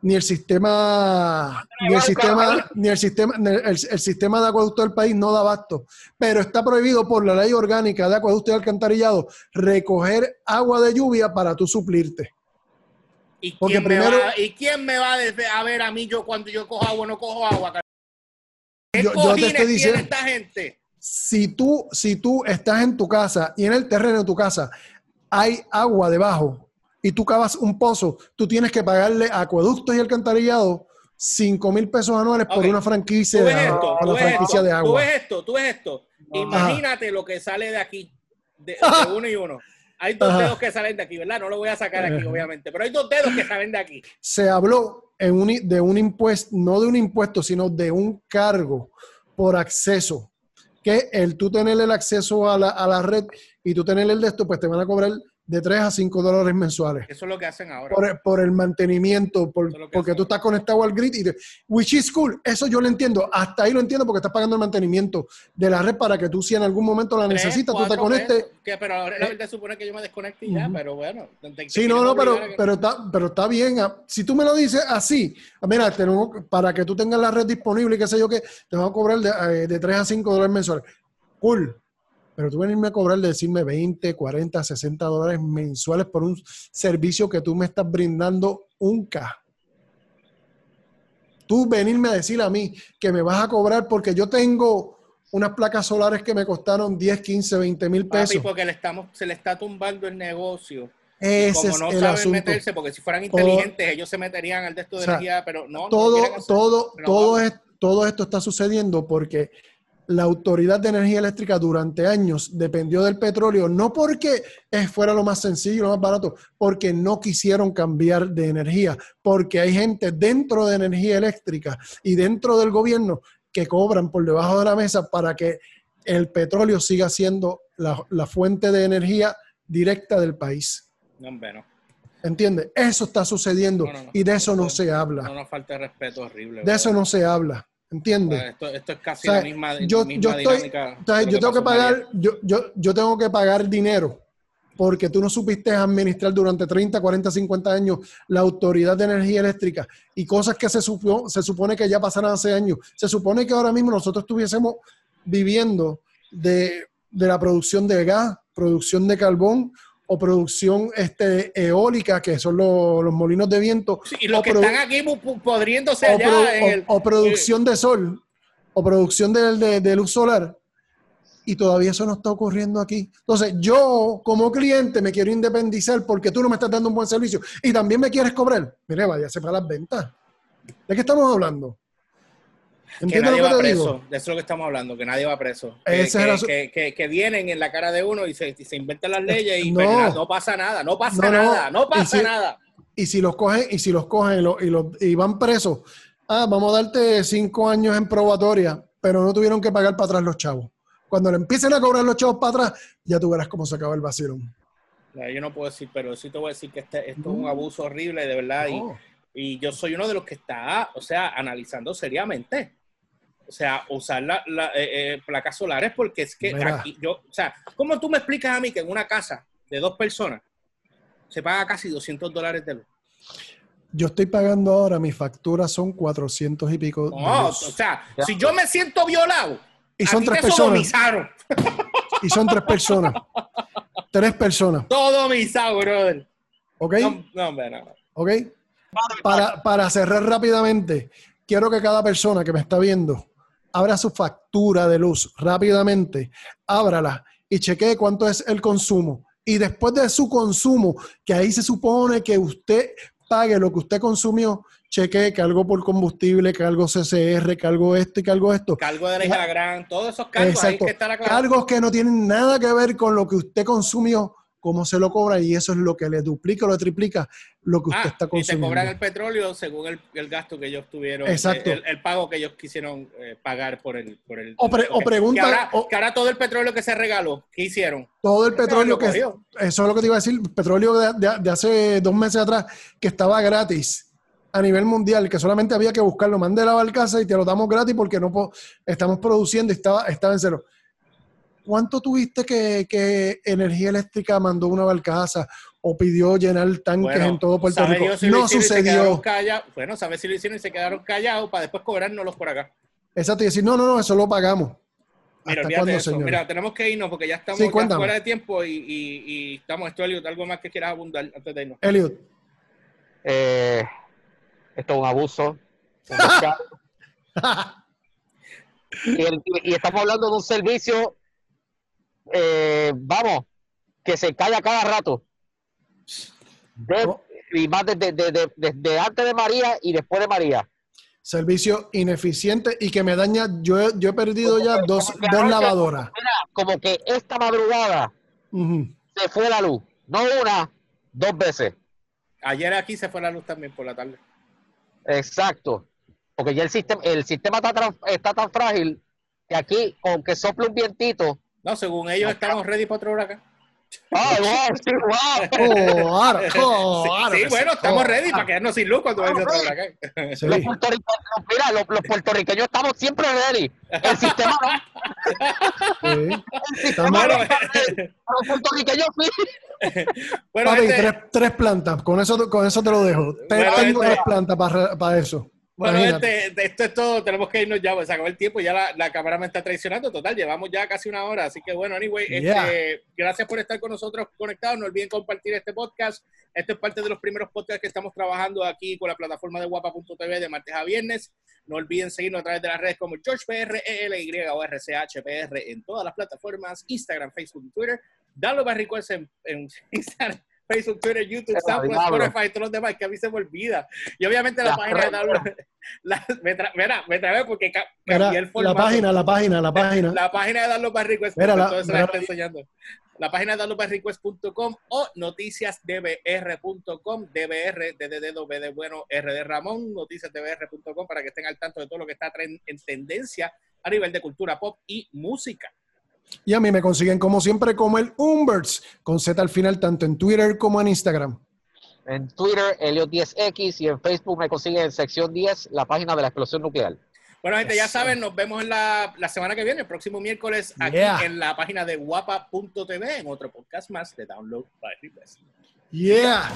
ni el sistema, ni el sistema, ni el sistema, ni el, el sistema de acueducto del país no da abasto. Pero está prohibido por la ley orgánica de acueducto y alcantarillado recoger agua de lluvia para tú suplirte. ¿y, porque quién primero- me va, ¿y quién me va a, ver a mí yo cuando yo cojo agua no cojo agua? ¿Qué Yo- yo te estoy diciendo- esta gente? si tú, si tú estás en tu casa y en el terreno de tu casa hay agua debajo y tú cavas un pozo, tú tienes que pagarle a acueductos y alcantarillado 5 mil pesos anuales por Ok. una franquicia, Tú de, ves esto, por tú la ves franquicia esto, de tú agua. ves esto, tú ves esto. Imagínate lo que sale de aquí, de, de uno y uno. Hay dos dedos que salen de aquí, ¿verdad? No lo voy a sacar aquí, obviamente, pero hay dos dedos que salen de aquí. Se habló en un, de un impuesto, no de un impuesto, sino de un cargo por acceso, que el tú tener el acceso a la, a la red y tú tener el de esto, pues te van a cobrar de 3 a 5 dólares mensuales. Eso es lo que hacen ahora. Por, el mantenimiento, porque tú estás conectado al grid y de, which is cool, eso yo lo entiendo, hasta ahí lo entiendo porque estás pagando el mantenimiento de la red para que tú si en algún momento la necesitas, tú te conectes. pero ahora la eh, verdad supone que yo me desconecte ya, pero bueno. sí, no, no, pero, pero, está, pero está bien. Ah, si tú me lo dices así, mira, tenemos, para que tú tengas la red disponible y qué sé yo qué, te van a cobrar de, eh, de 3 a 5 dólares mensuales. Cool pero tú venirme a cobrar, de decirme 20, 40, 60 dólares mensuales por un servicio que tú me estás brindando un K. Tú venirme a decir a mí que me vas a cobrar porque yo tengo unas placas solares que me costaron 10, 15, 20 mil pesos. porque le estamos, se le está tumbando el negocio. Ese como no es el saben meterse, porque si fueran inteligentes, ellos se meterían al de esto de energía, pero no. Todo, todo, todo, es, todo esto está sucediendo porque la Autoridad de Energía Eléctrica durante años dependió del petróleo, no porque fuera lo más sencillo, lo más barato, porque no quisieron cambiar de energía, porque hay gente dentro de energía eléctrica y dentro del gobierno que cobran por debajo de la mesa para que el petróleo siga siendo la, fuente de energía directa del país. No, no. ¿Entiendes? Eso está sucediendo y de eso no, se habla. No nos falta respeto horrible. De eso no se habla. ¿Entiendes? Esto, esto, es casi la misma, yo, yo estoy, yo tengo que pagar, yo, yo, yo tengo que pagar dinero porque tú no supiste administrar durante 30, 40, 50 años la Autoridad de Energía Eléctrica y cosas que se, se supone que ya pasaron hace años. Se supone que ahora mismo nosotros estuviésemos viviendo de, de la producción de gas, producción de carbón o producción este, eólica, que son los, molinos de viento. y los que están aquí podriéndose allá. o, producción de sol, o producción de, luz solar. Y todavía eso no está ocurriendo aquí. Entonces, yo como cliente me quiero independizar porque tú no me estás dando un buen servicio y también me quieres cobrar. Mire, vaya, se para las ventas. ¿De qué estamos hablando? Que nadie va preso. De eso es lo que estamos hablando, que nadie va preso. Que, vienen en la cara de uno y se, se inventan las leyes y no, pasa nada, no pasa nada, no pasa nada. Y si los cogen, y si los cogen y, y, van presos, ah, vamos a darte cinco años en probatoria, pero no tuvieron que pagar para atrás los chavos. Cuando le empiecen a cobrar los chavos para atrás, ya tú verás cómo se acaba el vacilón. Yo no puedo decir, pero sí te voy a decir que este, esto es un abuso horrible, de verdad. Y, y yo soy uno de los que está, o sea, analizando seriamente o sea, usar la, la eh, eh, placas solares porque es que aquí yo, o sea, ¿cómo tú me explicas a mí que en una casa de dos personas se paga casi 200 dólares de luz? Yo estoy pagando ahora, mi factura son 400 y pico. No, o sea, si yo me siento violado, y son tres personas. Y son tres personas. tres personas. Todo misado, brother. ¿Ok? No, no, no. ¿Ok? Para, para cerrar rápidamente, quiero que cada persona que me está viendo abra su factura de luz rápidamente, ábrala y chequee cuánto es el consumo. Y después de su consumo, que ahí se supone que usted pague lo que usted consumió, chequee que algo por combustible, que algo CCR, que algo esto y que algo esto. Cargo de la gran, todos esos cargos ahí que está la Cargos que no tienen nada que ver con lo que usted consumió cómo se lo cobra y eso es lo que le duplica o le triplica lo que usted ah, está consumiendo. Y te cobran el petróleo según el, gasto que ellos tuvieron, Exacto. El, pago que ellos quisieron eh, pagar por el... Por el o, pregunta... Que ahora, todo el petróleo que se regaló, ¿qué hicieron? Todo el petróleo que... Eso es lo que te iba a decir, petróleo de, hace dos meses atrás que estaba gratis a nivel mundial, que solamente había que buscarlo, mande la barcaza y te lo damos gratis porque no estamos produciendo y estaba, estaba en cero. ¿Cuánto tuviste que, Energía Eléctrica mandó una barcaza o pidió llenar tanques en todo Puerto Rico? no sucedió. bueno, sabes si lo hicieron y se quedaron callados para después cobrárnoslos por acá. Exacto, y decir, no, no, no, eso lo pagamos. Mira, tenemos que irnos porque ya estamos fuera de tiempo y, estamos. Esto, Elliot, algo más que quieras abundar antes de irnos. Elliot. Eh, esto es un abuso. y, estamos hablando de un servicio eh, vamos, que se calla cada rato. y más desde, antes de María y después de María. Servicio ineficiente y que me daña. Yo, yo he perdido ya dos, lavadoras. como que esta madrugada se fue la luz. No una, dos veces. Ayer aquí se fue la luz también por la tarde. Exacto. Porque ya el sistema, el sistema está, tan- está tan frágil que aquí, con que sople un vientito. No, según ellos estamos ready para otro huracán. ¡Ah, wow! Sí, wow! Oh, Sí, bueno, estamos Oh, ready para quedarnos sin luz cuando venga otro ready. huracán. sí. Los puertorriqueños, mira, los, los puertorriqueños estamos siempre ready. El sistema no. Sí. El sistema Bueno, no. Los puertorriqueños sí. bueno, Papi, gente, tres, tres plantas, con eso, con eso te lo dejo. Bueno, tengo este- tres plantas para, para eso. Bueno, este, esto es todo. Tenemos que irnos ya, pues se acabó el tiempo. Ya la, la cámara me está traicionando. Total, llevamos ya casi una hora. Así que bueno, anyway, Yeah. este, gracias por estar con nosotros conectados. No olviden compartir este podcast. Este es parte de los primeros podcasts que estamos trabajando aquí con la plataforma de guapa.tv de martes a viernes. No olviden seguirnos a través de las redes como GeorgePR, ELY o RCHPR en todas las plataformas: Instagram, Facebook y Twitter. Dalo para request en, en Instagram. Facebook, Twitter, YouTube, SoundCloud. Spotify y todos los demás, que a mí se me olvida. Y obviamente la página de la, me, tra- mira, me trabé porque ca- Mira, cambié el la formato. página, la página, la página. La página de Darlo para Request, Mira, la- entonces la mira- enseñando. La página de darloparrequest.com o noticiasdbr.com, DBR, D de bueno, R de Ramón, noticiasdbr.com para que estén al tanto de todo lo que está en tendencia a nivel de cultura pop y música. Y a mí me consiguen como siempre como el Umberts, con Z al final, tanto en Twitter como en Instagram. En Twitter, Elliot10X y en Facebook me consiguen en sección 10 la página de la explosión nuclear. Bueno, gente, ya saben, nos vemos en la, la semana que viene, el próximo miércoles, aquí Yeah. en la página de guapa.tv, en otro podcast más de Download by Request. Yeah.